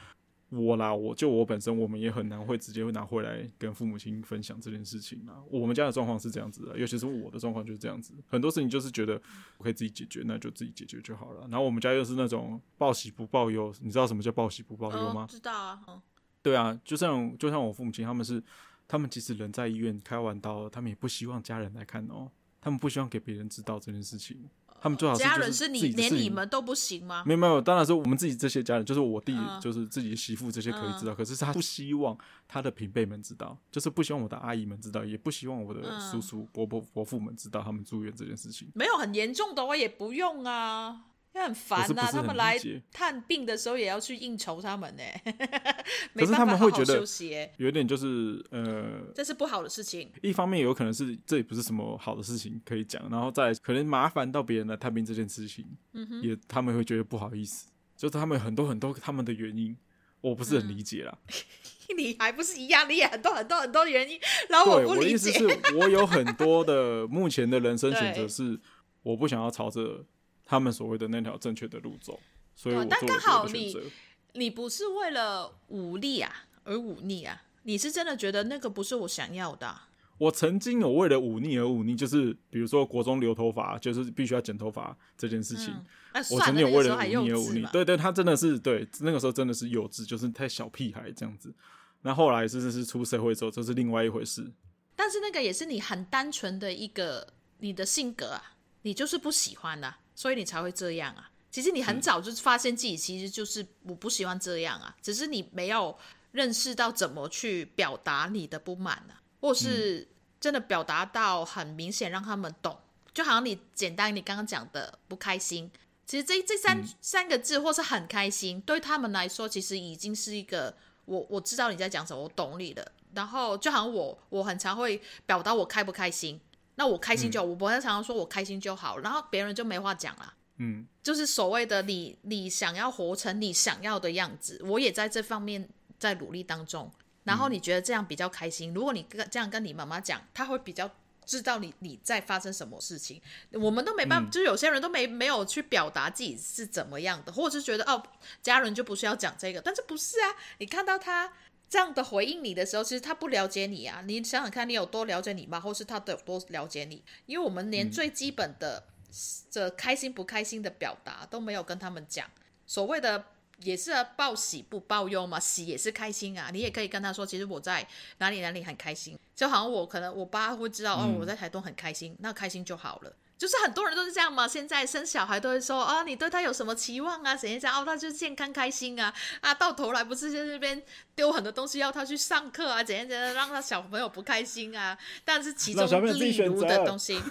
S1: 我啦，我就我本身，我们也很难会直接会拿回来跟父母亲分享这件事情啊。我们家的状况是这样子的，尤其是我的状况就是这样子。很多事情就是觉得我可以自己解决，那就自己解决就好了。然后我们家又是那种报喜不报忧，你知道什么叫报喜不报忧吗？
S2: 哦，知道啊。哦，
S1: 对啊，就像就像我父母亲，他们是他们即使人在医院开完刀，他们也不希望家人来看哦，他们不希望给别人知道这件事情。他们最好是，是
S2: 家人是你连你们都不行吗？
S1: 没有没有，当然是我们自己这些家人，就是我弟，就是自己的媳妇这些可以知道。嗯、可是他不希望他的平辈们知道，就是不希望我的阿姨们知道，也不希望我的叔叔、伯伯、伯父们知道他们住院这件事情。
S2: 没有很严重的话也不用啊。很烦呐、啊，他们来探病的时候也要去应酬他们呢。
S1: 可是他们会觉得有点就是呃，
S2: 这是不好的事情。
S1: 一方面有可能是这也不是什么好的事情可以讲，然后再可能麻烦到别人来探病这件事情，也他们会觉得不好意思，就是他们很多很多他们的原因，我不是很理解啦。
S2: 嗯、你还不是一样，你也很多很多很多原因，然后我不理解。
S1: 对，我的意思是 我有很多的目前的人生选择是我不想要朝着。他们所谓的那条正确的路走，所以我。但刚好
S2: 你你不是为了武力啊而忤逆啊，你是真的觉得那个不是我想要的啊。
S1: 我曾经有为了忤逆而忤逆，就是比如说国中留头发，就是必须要剪头发这件事情。嗯啊、我曾经有为了忤逆而忤逆，对对，他真的是对那个时候真的是幼稚，就是太小屁孩这样子。那后来是是是出社会之后，这是另外一回事。
S2: 但是那个也是你很单纯的一个你的性格啊，你就是不喜欢的啊。所以你才会这样啊！其实你很早就发现自己其实就是我不喜欢这样啊，只是你没有认识到怎么去表达你的不满啊，或是真的表达到很明显让他们懂。就好像你简单你刚刚讲的不开心，其实这这三三个字或是很开心，对他们来说其实已经是一个我我知道你在讲什么，我懂你的。然后就好像我我很常会表达我开不开心。那我开心就好，嗯，我不会常常说我开心就好，然后别人就没话讲了。嗯，就是所谓的你，你想要活成你想要的样子，我也在这方面在努力当中。然后你觉得这样比较开心，嗯，如果你跟这样跟你妈妈讲，她会比较知道你你在发生什么事情。我们都没办法，嗯，就是有些人都没没有去表达自己是怎么样的，或者是觉得哦，家人就不需要讲这个，但是不是啊？你看到他。这样的回应你的时候，其实他不了解你啊！你想想看，你有多了解你吗？或是他有多了解你？因为我们连最基本的这开心不开心的表达都没有跟他们讲。所谓的也是报喜不报忧嘛，喜也是开心啊。你也可以跟他说，其实我在哪里哪里很开心，就好像我可能我爸会知道哦，我在台东很开心，那开心就好了。就是很多人都是这样嘛，现在生小孩都会说啊，你对他有什么期望啊？怎样怎样哦，他就健康开心啊啊，到头来不是在这边丢很多东西要他去上课啊？怎样怎样让他小朋友不开心啊？但是其中例如的东西，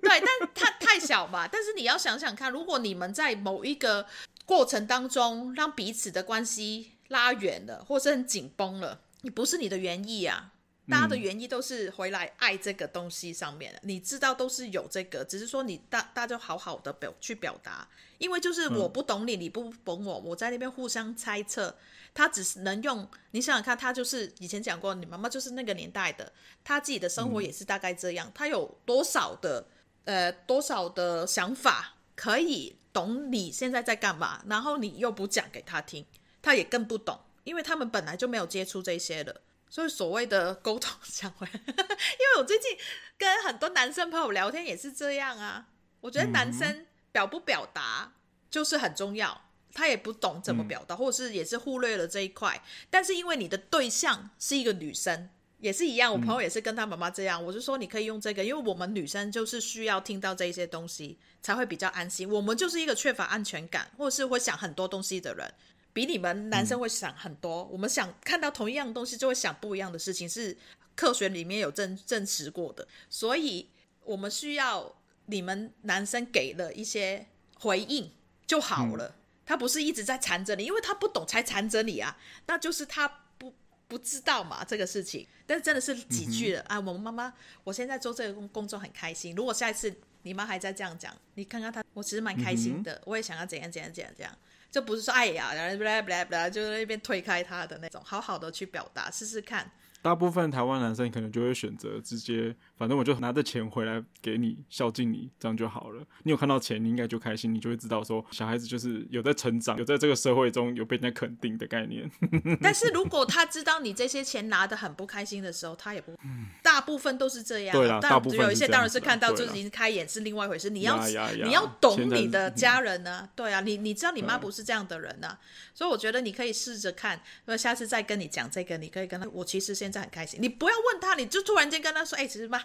S2: 对，但他太小嘛。但是你要想想看，如果你们在某一个过程当中让彼此的关系拉远了，或是很紧绷了，你不是你的原意啊。大家的原因都是回来爱这个东西上面，你知道都是有这个，只是说你大大家好好的表去表达，因为就是我不懂你，你不懂我，我在那边互相猜测，他只是能用你想想看，他就是以前讲过，你妈妈就是那个年代的，他自己的生活也是大概这样，他有多少的呃多少的想法可以懂你现在在干嘛，然后你又不讲给他听，他也更不懂，因为他们本来就没有接触这些的。所以所谓的沟通讲回来，因为我最近跟很多男生朋友聊天也是这样啊。我觉得男生表不表达就是很重要，他也不懂怎么表达，或者是也是忽略了这一块。但是因为你的对象是一个女生，也是一样，我朋友也是跟他妈妈这样，嗯、我就说你可以用这个，因为我们女生就是需要听到这些东西才会比较安心。我们就是一个缺乏安全感，或者是会想很多东西的人，比你们男生会想很多。嗯、我们想看到同一样东西，就会想不一样的事情，是科学里面有证证实过的。所以我们需要你们男生给了一些回应就好了。嗯、他不是一直在缠着你，因为他不懂才缠着你啊，那就是他。不不知道嘛，这个事情，但是真的是几句了、嗯、啊！我们妈妈，我现在做这个工工作很开心。如果下一次你妈还在这样讲，你看看她，我其实蛮开心的。嗯、我也想要怎样怎样怎样怎样，就不是说哎呀，然后不啦不啦不啦，就那边推开他的那种，好好的去表达，试试看。
S1: 大部分台湾男生可能就会选择直接，反正我就拿着钱回来给你孝敬你，这样就好了。你有看到钱，你应该就开心，你就会知道说小孩子就是有在成长，有在这个社会中有被人家肯定的概念。
S2: 但是如果他知道你这些钱拿的很不开心的时候，他也不，大部分都是这样。
S1: 对啦，
S2: 但
S1: 大部分
S2: 有一些当然是看到就是已经开眼是另外一回事。你要你要懂你的家人呢、啊，对啊，你你知道你妈不是这样的人呢、啊，所以我觉得你可以试着看，那下次再跟你讲这个，你可以跟他，我其实现在很开心，你不。不要问他，你就突然间跟他说：“哎、欸，其实妈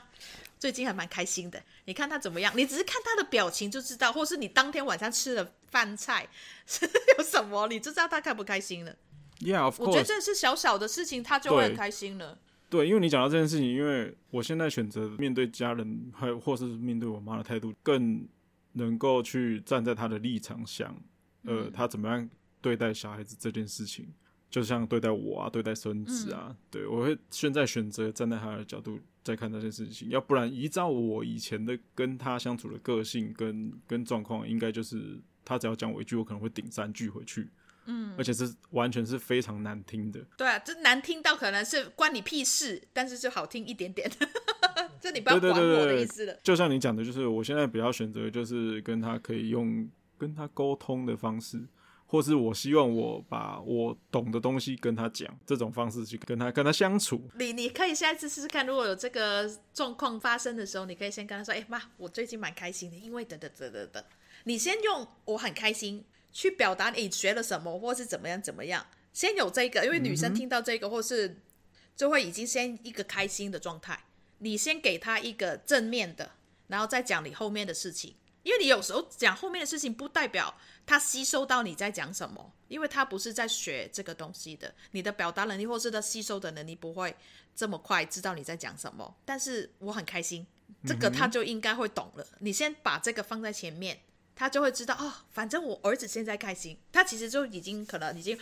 S2: 最近还蛮开心的，你看他怎么样？你只是看他的表情就知道，或是你当天晚上吃的饭菜是有什么，你就知道他开不开心了。”
S1: Course。
S2: 我觉得这是小小的事情，他就会很开心了。
S1: 对，因为你讲到这件事情，因为我现在选择面对家人，还或是面对我妈的态度，更能够去站在他的立场想，呃，他怎么样对待小孩子这件事情。就像对待我啊，对待孙子啊，嗯、对，我会现在选择站在他的角度再看这件事情，要不然依照我以前的跟他相处的个性跟跟状况，应该就是他只要讲我一句，我可能会顶三句回去，嗯，而且是完全是非常难听的，
S2: 对啊，这难听到可能是关你屁事，但是就好听一点点，这你不要管我的意思了。
S1: 就像你讲的，就是我现在比较选择就是跟他可以用跟他沟通的方式。或是我希望我把我懂的东西跟他讲，这种方式去跟他跟他相处。
S2: 你你可以下一次试试看，如果有这个状况发生的时候，你可以先跟他说：“哎、欸、妈，我最近蛮开心的，因为等等等等等。”你先用我很开心去表达你学了什么，或是怎么样怎么样。先有这个，因为女生听到这个，或是就会已经先一个开心的状态。你先给他一个正面的，然后再讲你后面的事情。因为你有时候讲后面的事情，不代表他吸收到你在讲什么，因为他不是在学这个东西的。你的表达能力或是他吸收的能力不会这么快知道你在讲什么。但是我很开心，这个他就应该会懂了。你先把这个放在前面，他就会知道哦，反正我儿子现在开心，他其实就已经可能已经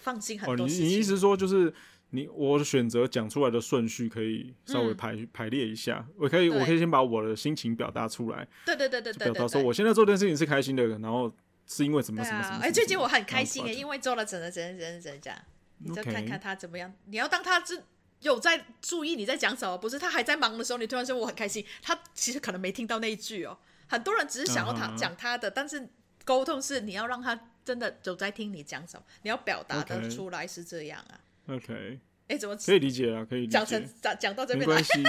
S2: 放心很多事情。
S1: 你你意思说就是？你我的选择讲出来的顺序可以稍微排、嗯、排列一下，我可以我可以先把我的心情表达出来，
S2: 对对对对对，
S1: 表达说我现在做这件事情是开心的，然后是因为什么什么什么。哎、啊，
S2: 最近我很开心耶，因为做了怎么怎么怎么怎么讲，你就看看他怎么样。你要当他是有在注意你在讲什么，不是他还在忙的时候，你突然说我很开心，他其实可能没听到那一句哦。很多人只是想要他讲、uh huh. 他的，但是沟通是你要让他真的有在听你讲什么，你要表达的出来是这样啊。
S1: OK.
S2: 哎，怎么
S1: 可以理解啊？可以。
S2: 讲成讲讲到这边
S1: 没关系，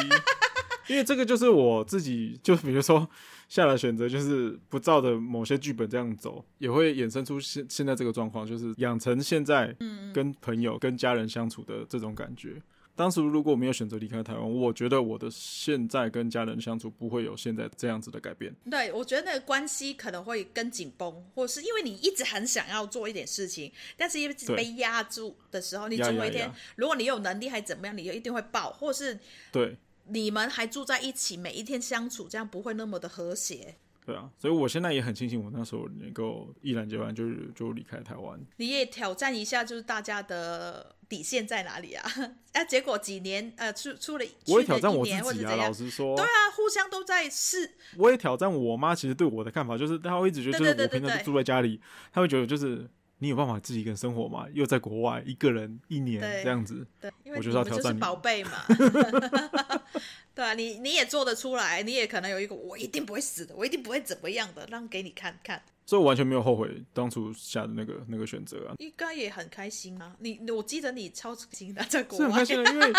S1: 因为这个就是我自己，就比如说下来选择，就是不照着某些剧本这样走，也会衍生出现现在这个状况，就是养成现在跟朋友、跟家人相处的这种感觉。当时如果我没有选择离开台湾，我觉得我的现在跟家人相处不会有现在这样子的改变。
S2: 对，我觉得那个关系可能会更紧绷，或是因为你一直很想要做一点事情，但是因为被压住的时候，你总有一天，如果你有能力还怎么样，你就一定会爆，或是对你们还住在一起，每一天相处，这样不会那么的和谐。
S1: 对啊，所以我现在也很庆幸，我那时候能够毅然决然就是就离开台湾。
S2: 你也挑战一下，就是大家的底线在哪里啊？哎、啊，结果几年呃出出了，
S1: 我也挑战我自己啊。老实说，
S2: 对啊，互相都在试。
S1: 我也挑战我妈，其实对我的看法就是，她会一直觉得，就是我平常就住在家里，她会觉得就是。你有办法自己一个人生活吗？又在国外一个人一年这样子，
S2: 对，因为
S1: 我就是要挑战你，
S2: 宝贝嘛。对啊，你你也做得出来，你也可能有一个我一定不会死的，我一定不会怎么样的，让给你看看。
S1: 所以我完全没有后悔当初下的那个那个选择啊。
S2: 应该也很开心啊，你我记得你超开心的在国外，
S1: 是很开心的，因为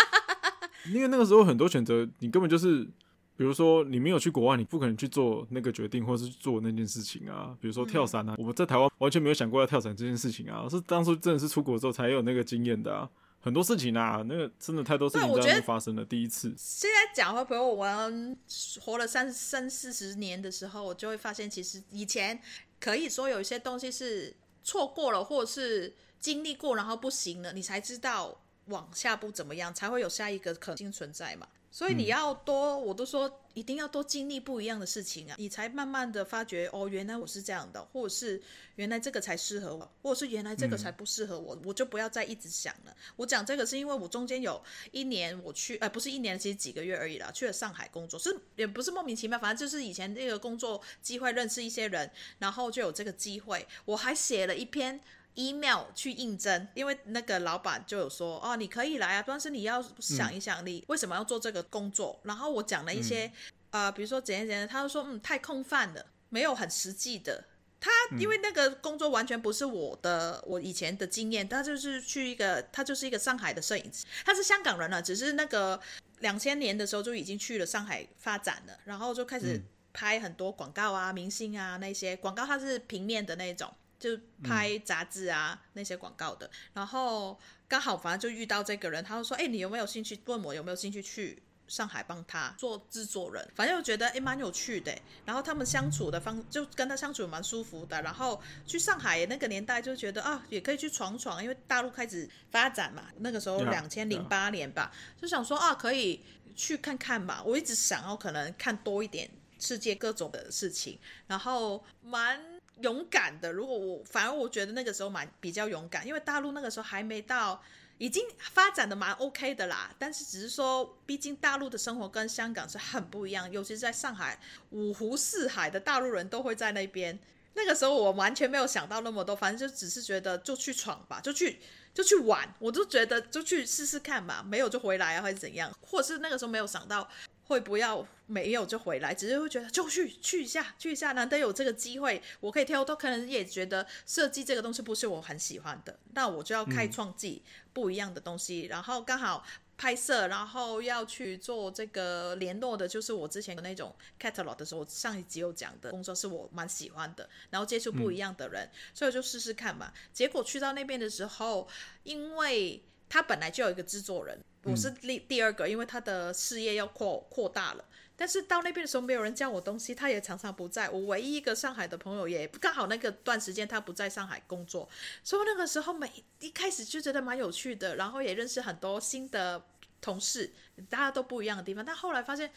S1: 因为那个时候很多选择，你根本就是。比如说，你没有去国外，你不可能去做那个决定，或是做那件事情啊。比如说跳伞啊，嗯、我们在台湾完全没有想过要跳伞这件事情啊，是当初真的是出国之后才有那个经验的啊。很多事情啊，那个真的太多事情在发生了。第一次，
S2: 现在讲话，比如我们活了三三四十年的时候，我就会发现，其实以前可以说有一些东西是错过了，或者是经历过，然后不行了，你才知道往下步怎么样，才会有下一个可能性存在嘛。所以你要多，我都说一定要多经历不一样的事情啊，你才慢慢的发觉哦，原来我是这样的，或者是原来这个才适合我，或者是原来这个才不适合我，我就不要再一直想了。我讲这个是因为我中间有一年我去，呃，不是一年，其实几个月而已啦，去了上海工作，是也不是莫名其妙，反正就是以前那个工作机会认识一些人，然后就有这个机会，我还写了一篇。Email 去应征，因为那个老板就有说哦，你可以来啊，但是你要想一想，你为什么要做这个工作？嗯、然后我讲了一些，呃，比如说怎样怎样，他就说嗯，太空泛了，没有很实际的。他因为那个工作完全不是我的，我以前的经验，他就是去一个，他就是一个上海的摄影师，他是香港人了，只是那个两千年的时候就已经去了上海发展了，然后就开始拍很多广告啊、明星啊那些广告，他是平面的那种。就拍杂志啊、嗯、那些广告的，然后刚好反正就遇到这个人，他就说：“哎、欸，你有没有兴趣？问我有没有兴趣去上海帮他做制作人？反正我觉得哎蛮有趣的。然后他们相处的方就跟他相处蛮舒服的。然后去上海那个年代就觉得啊，也可以去闯闯，因为大陆开始发展嘛。那个时候两千零八年吧，就想说啊，可以去看看吧。我一直想要可能看多一点世界各种的事情，然后蛮。”勇敢的，如果我反而我觉得那个时候蛮比较勇敢，因为大陆那个时候还没到，已经发展的蛮 OK 的啦。但是只是说，毕竟大陆的生活跟香港是很不一样，尤其是在上海，五湖四海的大陆人都会在那边。那个时候我完全没有想到那么多，反正就只是觉得就去闯吧，就去就去玩，我就觉得就去试试看吧，没有就回来啊，或者怎样，或者是那个时候没有想到。会不要没有就回来，只是会觉得就去去一下去一下，难得有这个机会，我可以跳。都可能也觉得设计这个东西不是我很喜欢的，那我就要开创自己不一样的东西。嗯、然后刚好拍摄，然后要去做这个联络的，就是我之前的那种 catalog 的时候，上一集有讲的工作是我蛮喜欢的。然后接触不一样的人，嗯、所以就试试看嘛。结果去到那边的时候，因为他本来就有一个制作人。我是第第二个，因为他的事业要扩扩大了。但是到那边的时候，没有人教我东西，他也常常不在。我唯一一个上海的朋友也刚好那个段时间他不在上海工作，所以那个时候每一开始就觉得蛮有趣的，然后也认识很多新的同事，大家都不一样的地方。但后来发现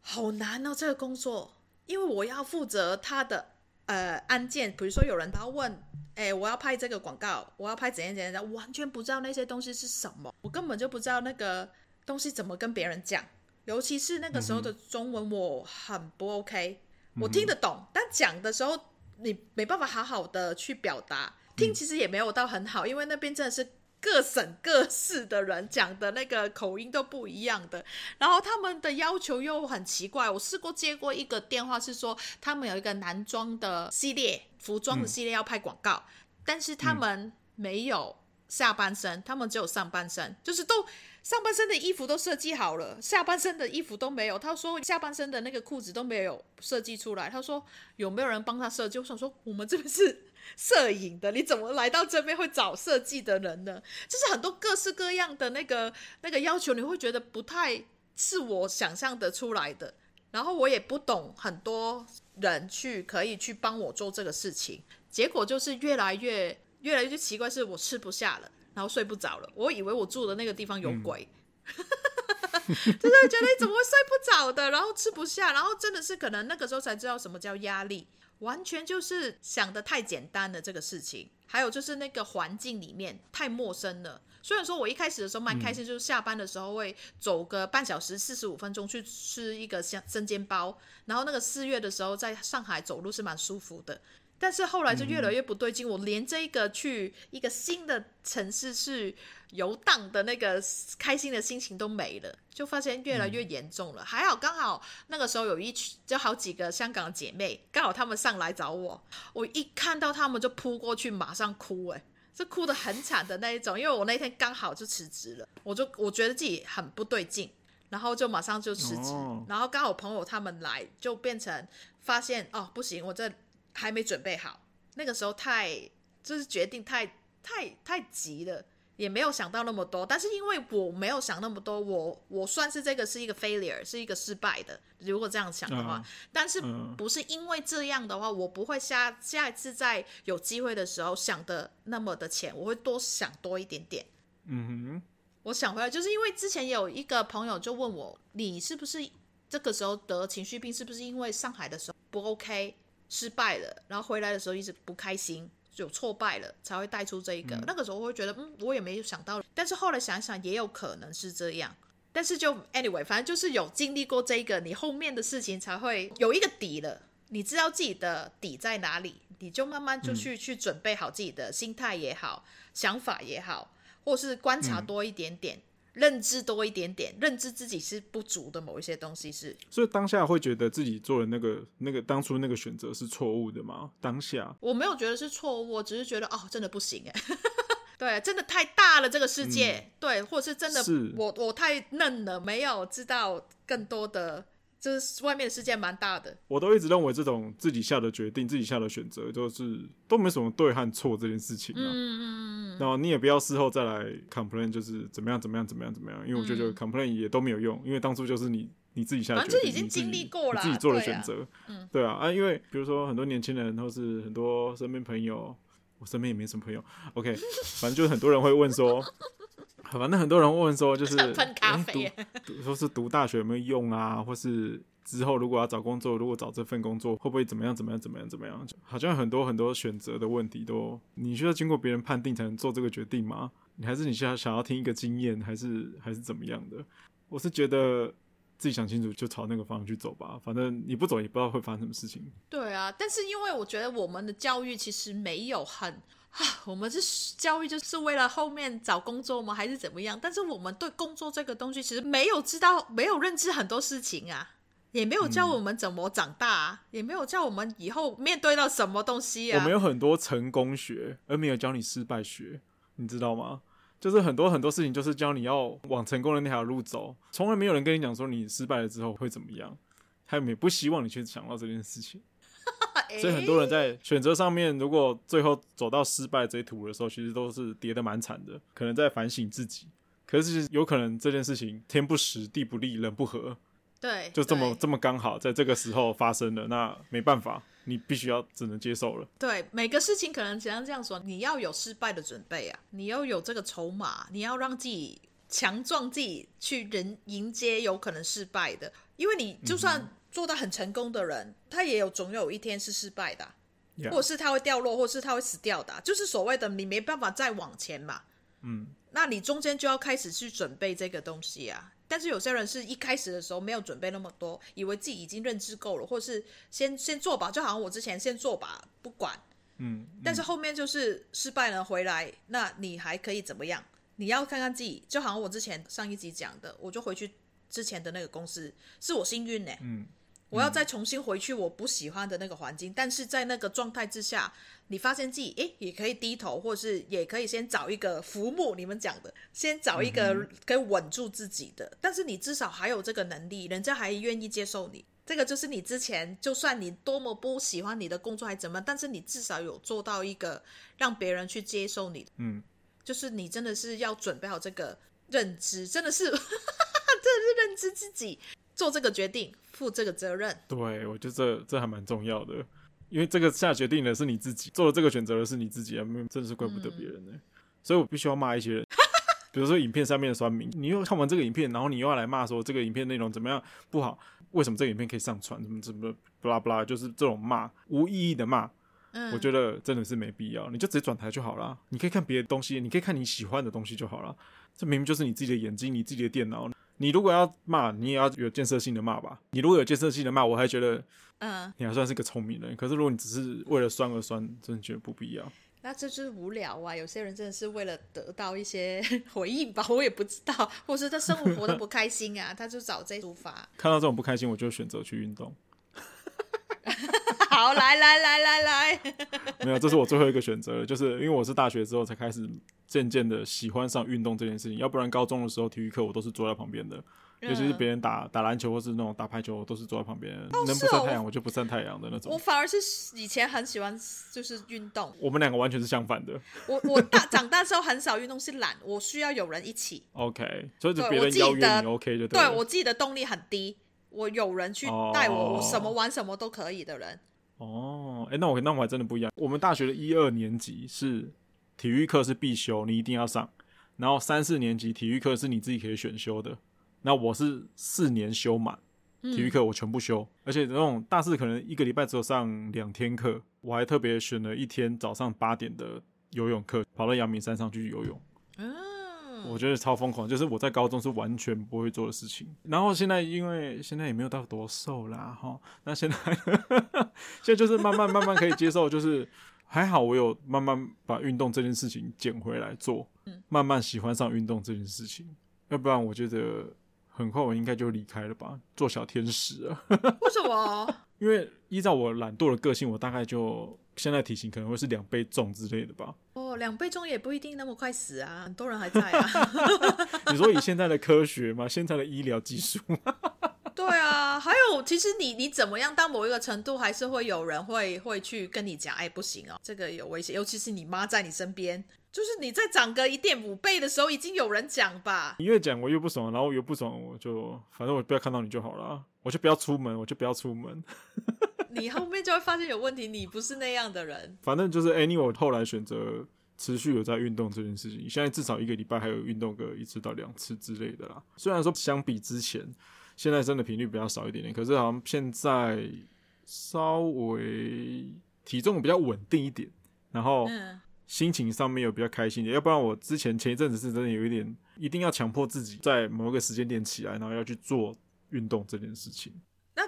S2: 好难哦，这个工作，因为我要负责他的呃案件，比如说有人他问。哎、欸，我要拍这个广告，我要拍怎样怎样怎样，完全不知道那些东西是什么，我根本就不知道那个东西怎么跟别人讲，尤其是那个时候的中文我很不 OK，我听得懂，但讲的时候你没办法好好的去表达，听其实也没有到很好，因为那边真的是。各省各市的人讲的那个口音都不一样的，然后他们的要求又很奇怪。我试过接过一个电话，是说他们有一个男装的系列、服装的系列要拍广告，嗯、但是他们没有下半身，他们只有上半身，就是都上半身的衣服都设计好了，下半身的衣服都没有。他说下半身的那个裤子都没有设计出来。他说有没有人帮他设计？我想说我们这边是。摄影的，你怎么来到这边会找设计的人呢？就是很多各式各样的那个那个要求，你会觉得不太是我想象的出来的。然后我也不懂很多人去可以去帮我做这个事情，结果就是越来越越来越奇怪，是我吃不下了，然后睡不着了。我以为我住的那个地方有鬼，嗯、就是觉得你怎么会睡不着的，然后吃不下，然后真的是可能那个时候才知道什么叫压力。完全就是想的太简单了这个事情，还有就是那个环境里面太陌生了。虽然说我一开始的时候蛮开心，就是下班的时候会走个半小时四十五分钟去吃一个香生煎包，然后那个四月的时候在上海走路是蛮舒服的。但是后来就越来越不对劲，我连这个去一个新的城市去游荡的那个开心的心情都没了，就发现越来越严重了。还好刚好那个时候有一群就好几个香港的姐妹，刚好她们上来找我，我一看到她们就扑过去，马上哭，哎，是哭得很惨的那一种。因为我那天刚好就辞职了，我就我觉得自己很不对劲，然后就马上就辞职，然后刚好朋友他们来，就变成发现哦不行，我这。还没准备好，那个时候太就是决定太太太急了，也没有想到那么多。但是因为我没有想那么多，我我算是这个是一个 failure，是一个失败的。如果这样想的话，嗯、但是不是因为这样的话，我不会下下一次在有机会的时候想的那么的浅，我会多想多一点点。
S1: 嗯哼，
S2: 我想回来，就是因为之前有一个朋友就问我，你是不是这个时候得情绪病？是不是因为上海的时候不 OK，失败了，然后回来的时候一直不开心，有挫败了，才会带出这一个。嗯、那个时候我会觉得，嗯，我也没有想到，但是后来想想，也有可能是这样。但是就 anyway，反正就是有经历过这个，你后面的事情才会有一个底了。你知道自己的底在哪里，你就慢慢就去、嗯、去准备好自己的心态也好，想法也好。或是观察多一点点，嗯、认知多一点点，认知自己是不足的某一些东西是。
S1: 所以当下会觉得自己做的那个那个当初那个选择是错误的吗？当下
S2: 我没有觉得是错误，我只是觉得哦，真的不行哎，对，真的太大了这个世界，嗯、对，或是真的是我我太嫩了，没有知道更多的。就是外面的世界蛮大的，
S1: 我都一直认为这种自己下的决定、自己下的选择，就是都没什么对和错这件事情啊。嗯嗯嗯。然后你也不要事后再来 complain，就是怎么样怎么样怎么样怎么样，因为我觉得 complain 也都没有用，因为当初就是你你自己下的决定，
S2: 反正已经经历过了，
S1: 自己做的选择。嗯，对啊啊，因为比如说很多年轻人，或是很多身边朋友，我身边也没什么朋友。OK，反正就是很多人会问说。反正很多人问说，就是
S2: 喷咖啡、
S1: 说是读大学有没有用啊？或是之后如果要找工作，如果找这份工作会不会怎么样？怎么样？怎么样？怎么样？好像很多很多选择的问题都，你需要经过别人判定才能做这个决定吗？你还是你需要想要听一个经验，还是还是怎么样的？我是觉得自己想清楚就朝那个方向去走吧。反正你不走也不知道会发生什么事情。
S2: 对啊，但是因为我觉得我们的教育其实没有很。啊，我们是教育，就是为了后面找工作吗？还是怎么样？但是我们对工作这个东西，其实没有知道，没有认知很多事情啊，也没有教我们怎么长大，也没有教我们以后面对到什么东西啊。
S1: 我们有很多成功学，而没有教你失败学，你知道吗？就是很多很多事情，就是教你要往成功的那条路走，从来没有人跟你讲说你失败了之后会怎么样，他们也不希望你去想到这件事情。所以很多人在选择上面，如果最后走到失败这一途的时候，其实都是跌得蛮惨的，可能在反省自己。可是有可能这件事情天不时、地不利、人不和，
S2: 对，
S1: 就这么这么刚好在这个时候发生了，那没办法，你必须要只能接受了。
S2: 对，每个事情可能只能这样说，你要有失败的准备啊，你要有这个筹码，你要让自己强壮自己去人迎接有可能失败的，因为你就算、嗯。做到很成功的人，他也有总有一天是失败的，Yeah. 或者是他会掉落，或者是他会死掉的，就是所谓的你没办法再往前嘛。
S1: 嗯，
S2: 那你中间就要开始去准备这个东西啊。但是有些人是一开始的时候没有准备那么多，以为自己已经认知够了，或是先先做吧，就好像我之前先做吧，不管。
S1: 嗯，嗯，
S2: 但是后面就是失败了回来，那你还可以怎么样？你要看看自己，就好像我之前上一集讲的，我就回去之前的那个公司，是我幸运呢、欸。嗯。我要再重新回去我不喜欢的那个环境，嗯、但是在那个状态之下，你发现自己诶也可以低头，或是也可以先找一个浮木，你们讲的，先找一个可以稳住自己的。嗯、但是你至少还有这个能力，人家还愿意接受你。这个就是你之前，就算你多么不喜欢你的工作还怎么，但是你至少有做到一个让别人去接受你。嗯，就是你真的是要准备好这个认知，真的是，真的是认知自己。做这个决定，负这个责任。对，
S1: 我觉得这这还蛮重要的，因为这个下决定的是你自己，做了这个选择的是你自己啊，真的是怪不得别人呢。嗯、所以我必须要骂一些人，比如说影片上面的酸民，你又看完这个影片，然后你又要来骂说这个影片内容怎么样不好，为什么这个影片可以上传，怎么怎么不拉不拉，就是这种骂无意义的骂，嗯、我觉得真的是没必要，你就直接转台就好了，你可以看别的东西，你可以看你喜欢的东西就好了，这明明就是你自己的眼睛，你自己的电脑。你如果要骂，你也要有建设性的骂吧。你如果有建设性的骂，我还觉得，嗯，你还算是个聪明人。可是如果你只是为了酸而酸，真的觉得不必要。
S2: 那这就是无聊啊！有些人真的是为了得到一些回应吧，我也不知道，或是他生活活得不开心啊，他就找这出发。
S1: 看到这种不开心，我就选择去运动。
S2: 好，来来来来来，
S1: 没有，这是我最后一个选择，就是因为我是大学之后才开始渐渐的喜欢上运动这件事情，要不然高中的时候体育课我都是坐在旁边的，尤其是别人打打篮球或是那种打排球，我都是坐在旁边，能不晒太阳我就不晒太阳的那种。
S2: 我反而是以前很喜欢就是运动。
S1: 我们两个完全是相反的。
S2: 我我大长大之后很少运动，是懒，我需要有人一起。
S1: OK，所以就别人邀约你 OK 就对。
S2: 对，我自己的动力很低，我有人去带我，oh. 我什么玩什么都可以的人。
S1: 哦，哎，那我那我还真的不一样。我们大学的一二年级是体育课是必修，你一定要上。然后三四年级体育课是你自己可以选修的。那我是四年修满体育课，我全部修，嗯、而且那种大四可能一个礼拜只有上两天课，我还特别选了一天早上八点的游泳课，跑到阳明山上去游泳。嗯，我觉得超疯狂，就是我在高中是完全不会做的事情。然后现在因为现在也没有到多瘦啦，哈，那现在 现在就是慢慢慢慢可以接受，就是还好我有慢慢把运动这件事情捡回来做，慢慢喜欢上运动这件事情，要不然我觉得。很快我应该就离开了吧，做小天使啊？
S2: 为什么？
S1: 因为依照我懒惰的个性，我大概就现在体型可能会是两倍重之类的吧。
S2: 哦，两倍重也不一定那么快死啊，很多人还在啊。
S1: 你说以现在的科学吗？现在的医疗技术？
S2: 对啊，还有其实你你怎么样到某一个程度，还是会有人会会去跟你讲，哎，不行哦，这个有危险，尤其是你妈在你身边。就是你在长个一点五倍的时候，已经有人讲吧？
S1: 你越讲我越不爽，然后我越不爽，我就反正我不要看到你就好了，我就不要出门，我就不要出门。
S2: 你后面就会发现有问题，你不是那样的人。
S1: 反正就是 anyway，我后来选择持续有在运动这件事情，现在至少一个礼拜还有运动个一次到两次之类的啦。虽然说相比之前，现在真的频率比较少一点点，可是好像现在稍微体重比较稳定一点，然后。嗯心情上面有比较开心点，要不然我之前前一阵子是真的有一点，一定要强迫自己在某一个时间点起来，然后要去做运动这件事情。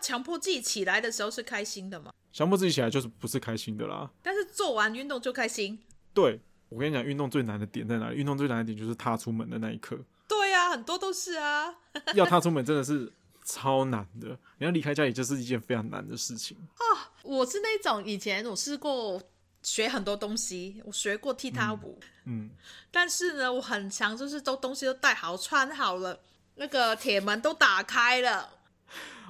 S2: 那强迫自己起来的时候是开心的吗？
S1: 强迫自己起来就是不是开心的啦。
S2: 但是做完运动就开心。
S1: 对，我跟你讲，运动最难的点在哪里？运动最难的点就是踏出门的那一刻。
S2: 对呀、啊，很多都是啊。
S1: 要踏出门真的是超难的，你要离开家里就是一件非常难的事情
S2: 啊。我是那种以前我试过。学很多东西，我学过踢踏舞，嗯，嗯，但是呢，我很强，就是都东西都带好，穿好了，那个铁门都打开了。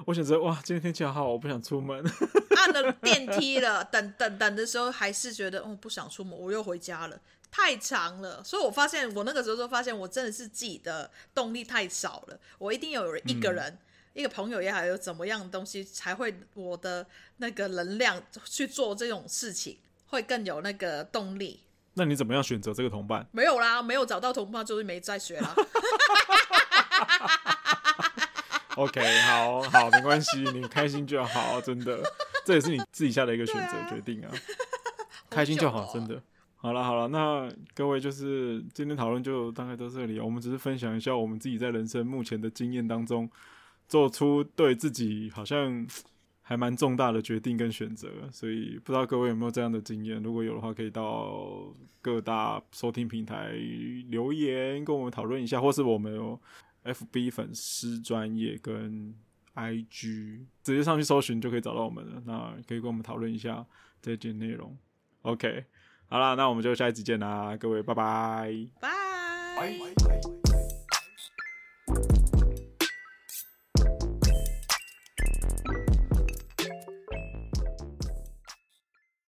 S1: 我选择，哇，今天天气好好，我不想出门。
S2: 按了电梯了，等等等的时候，还是觉得，哦，不想出门，我又回家了，太长了。所以我发现，我那个时候就发现，我真的是自己的动力太少了。我一定要有一个人，嗯、一个朋友也好，有怎么样的东西，才会我的那个能量去做这种事情。会更有那个动力。
S1: 那你怎么样选择这个同伴？
S2: 没有啦，没有找到同伴，就是没再学了。
S1: OK，好好，没关系，你开心就好，真的，这也是你自己下的一个选择决定啊。开心就好，真的。好了好了，那各位就是今天讨论就大概到这里，我们只是分享一下我们自己在人生目前的经验当中，做出对自己好像。还蛮重大的决定跟选择，所以不知道各位有没有这样的经验？如果有的话，可以到各大收听平台留言跟我们讨论一下，或是我们有 FB 粉丝专业跟 IG 直接上去搜寻就可以找到我们了。那可以跟我们讨论一下这件内容。OK，好啦，那我们就下一集见啦，各位拜拜拜，
S2: 拜。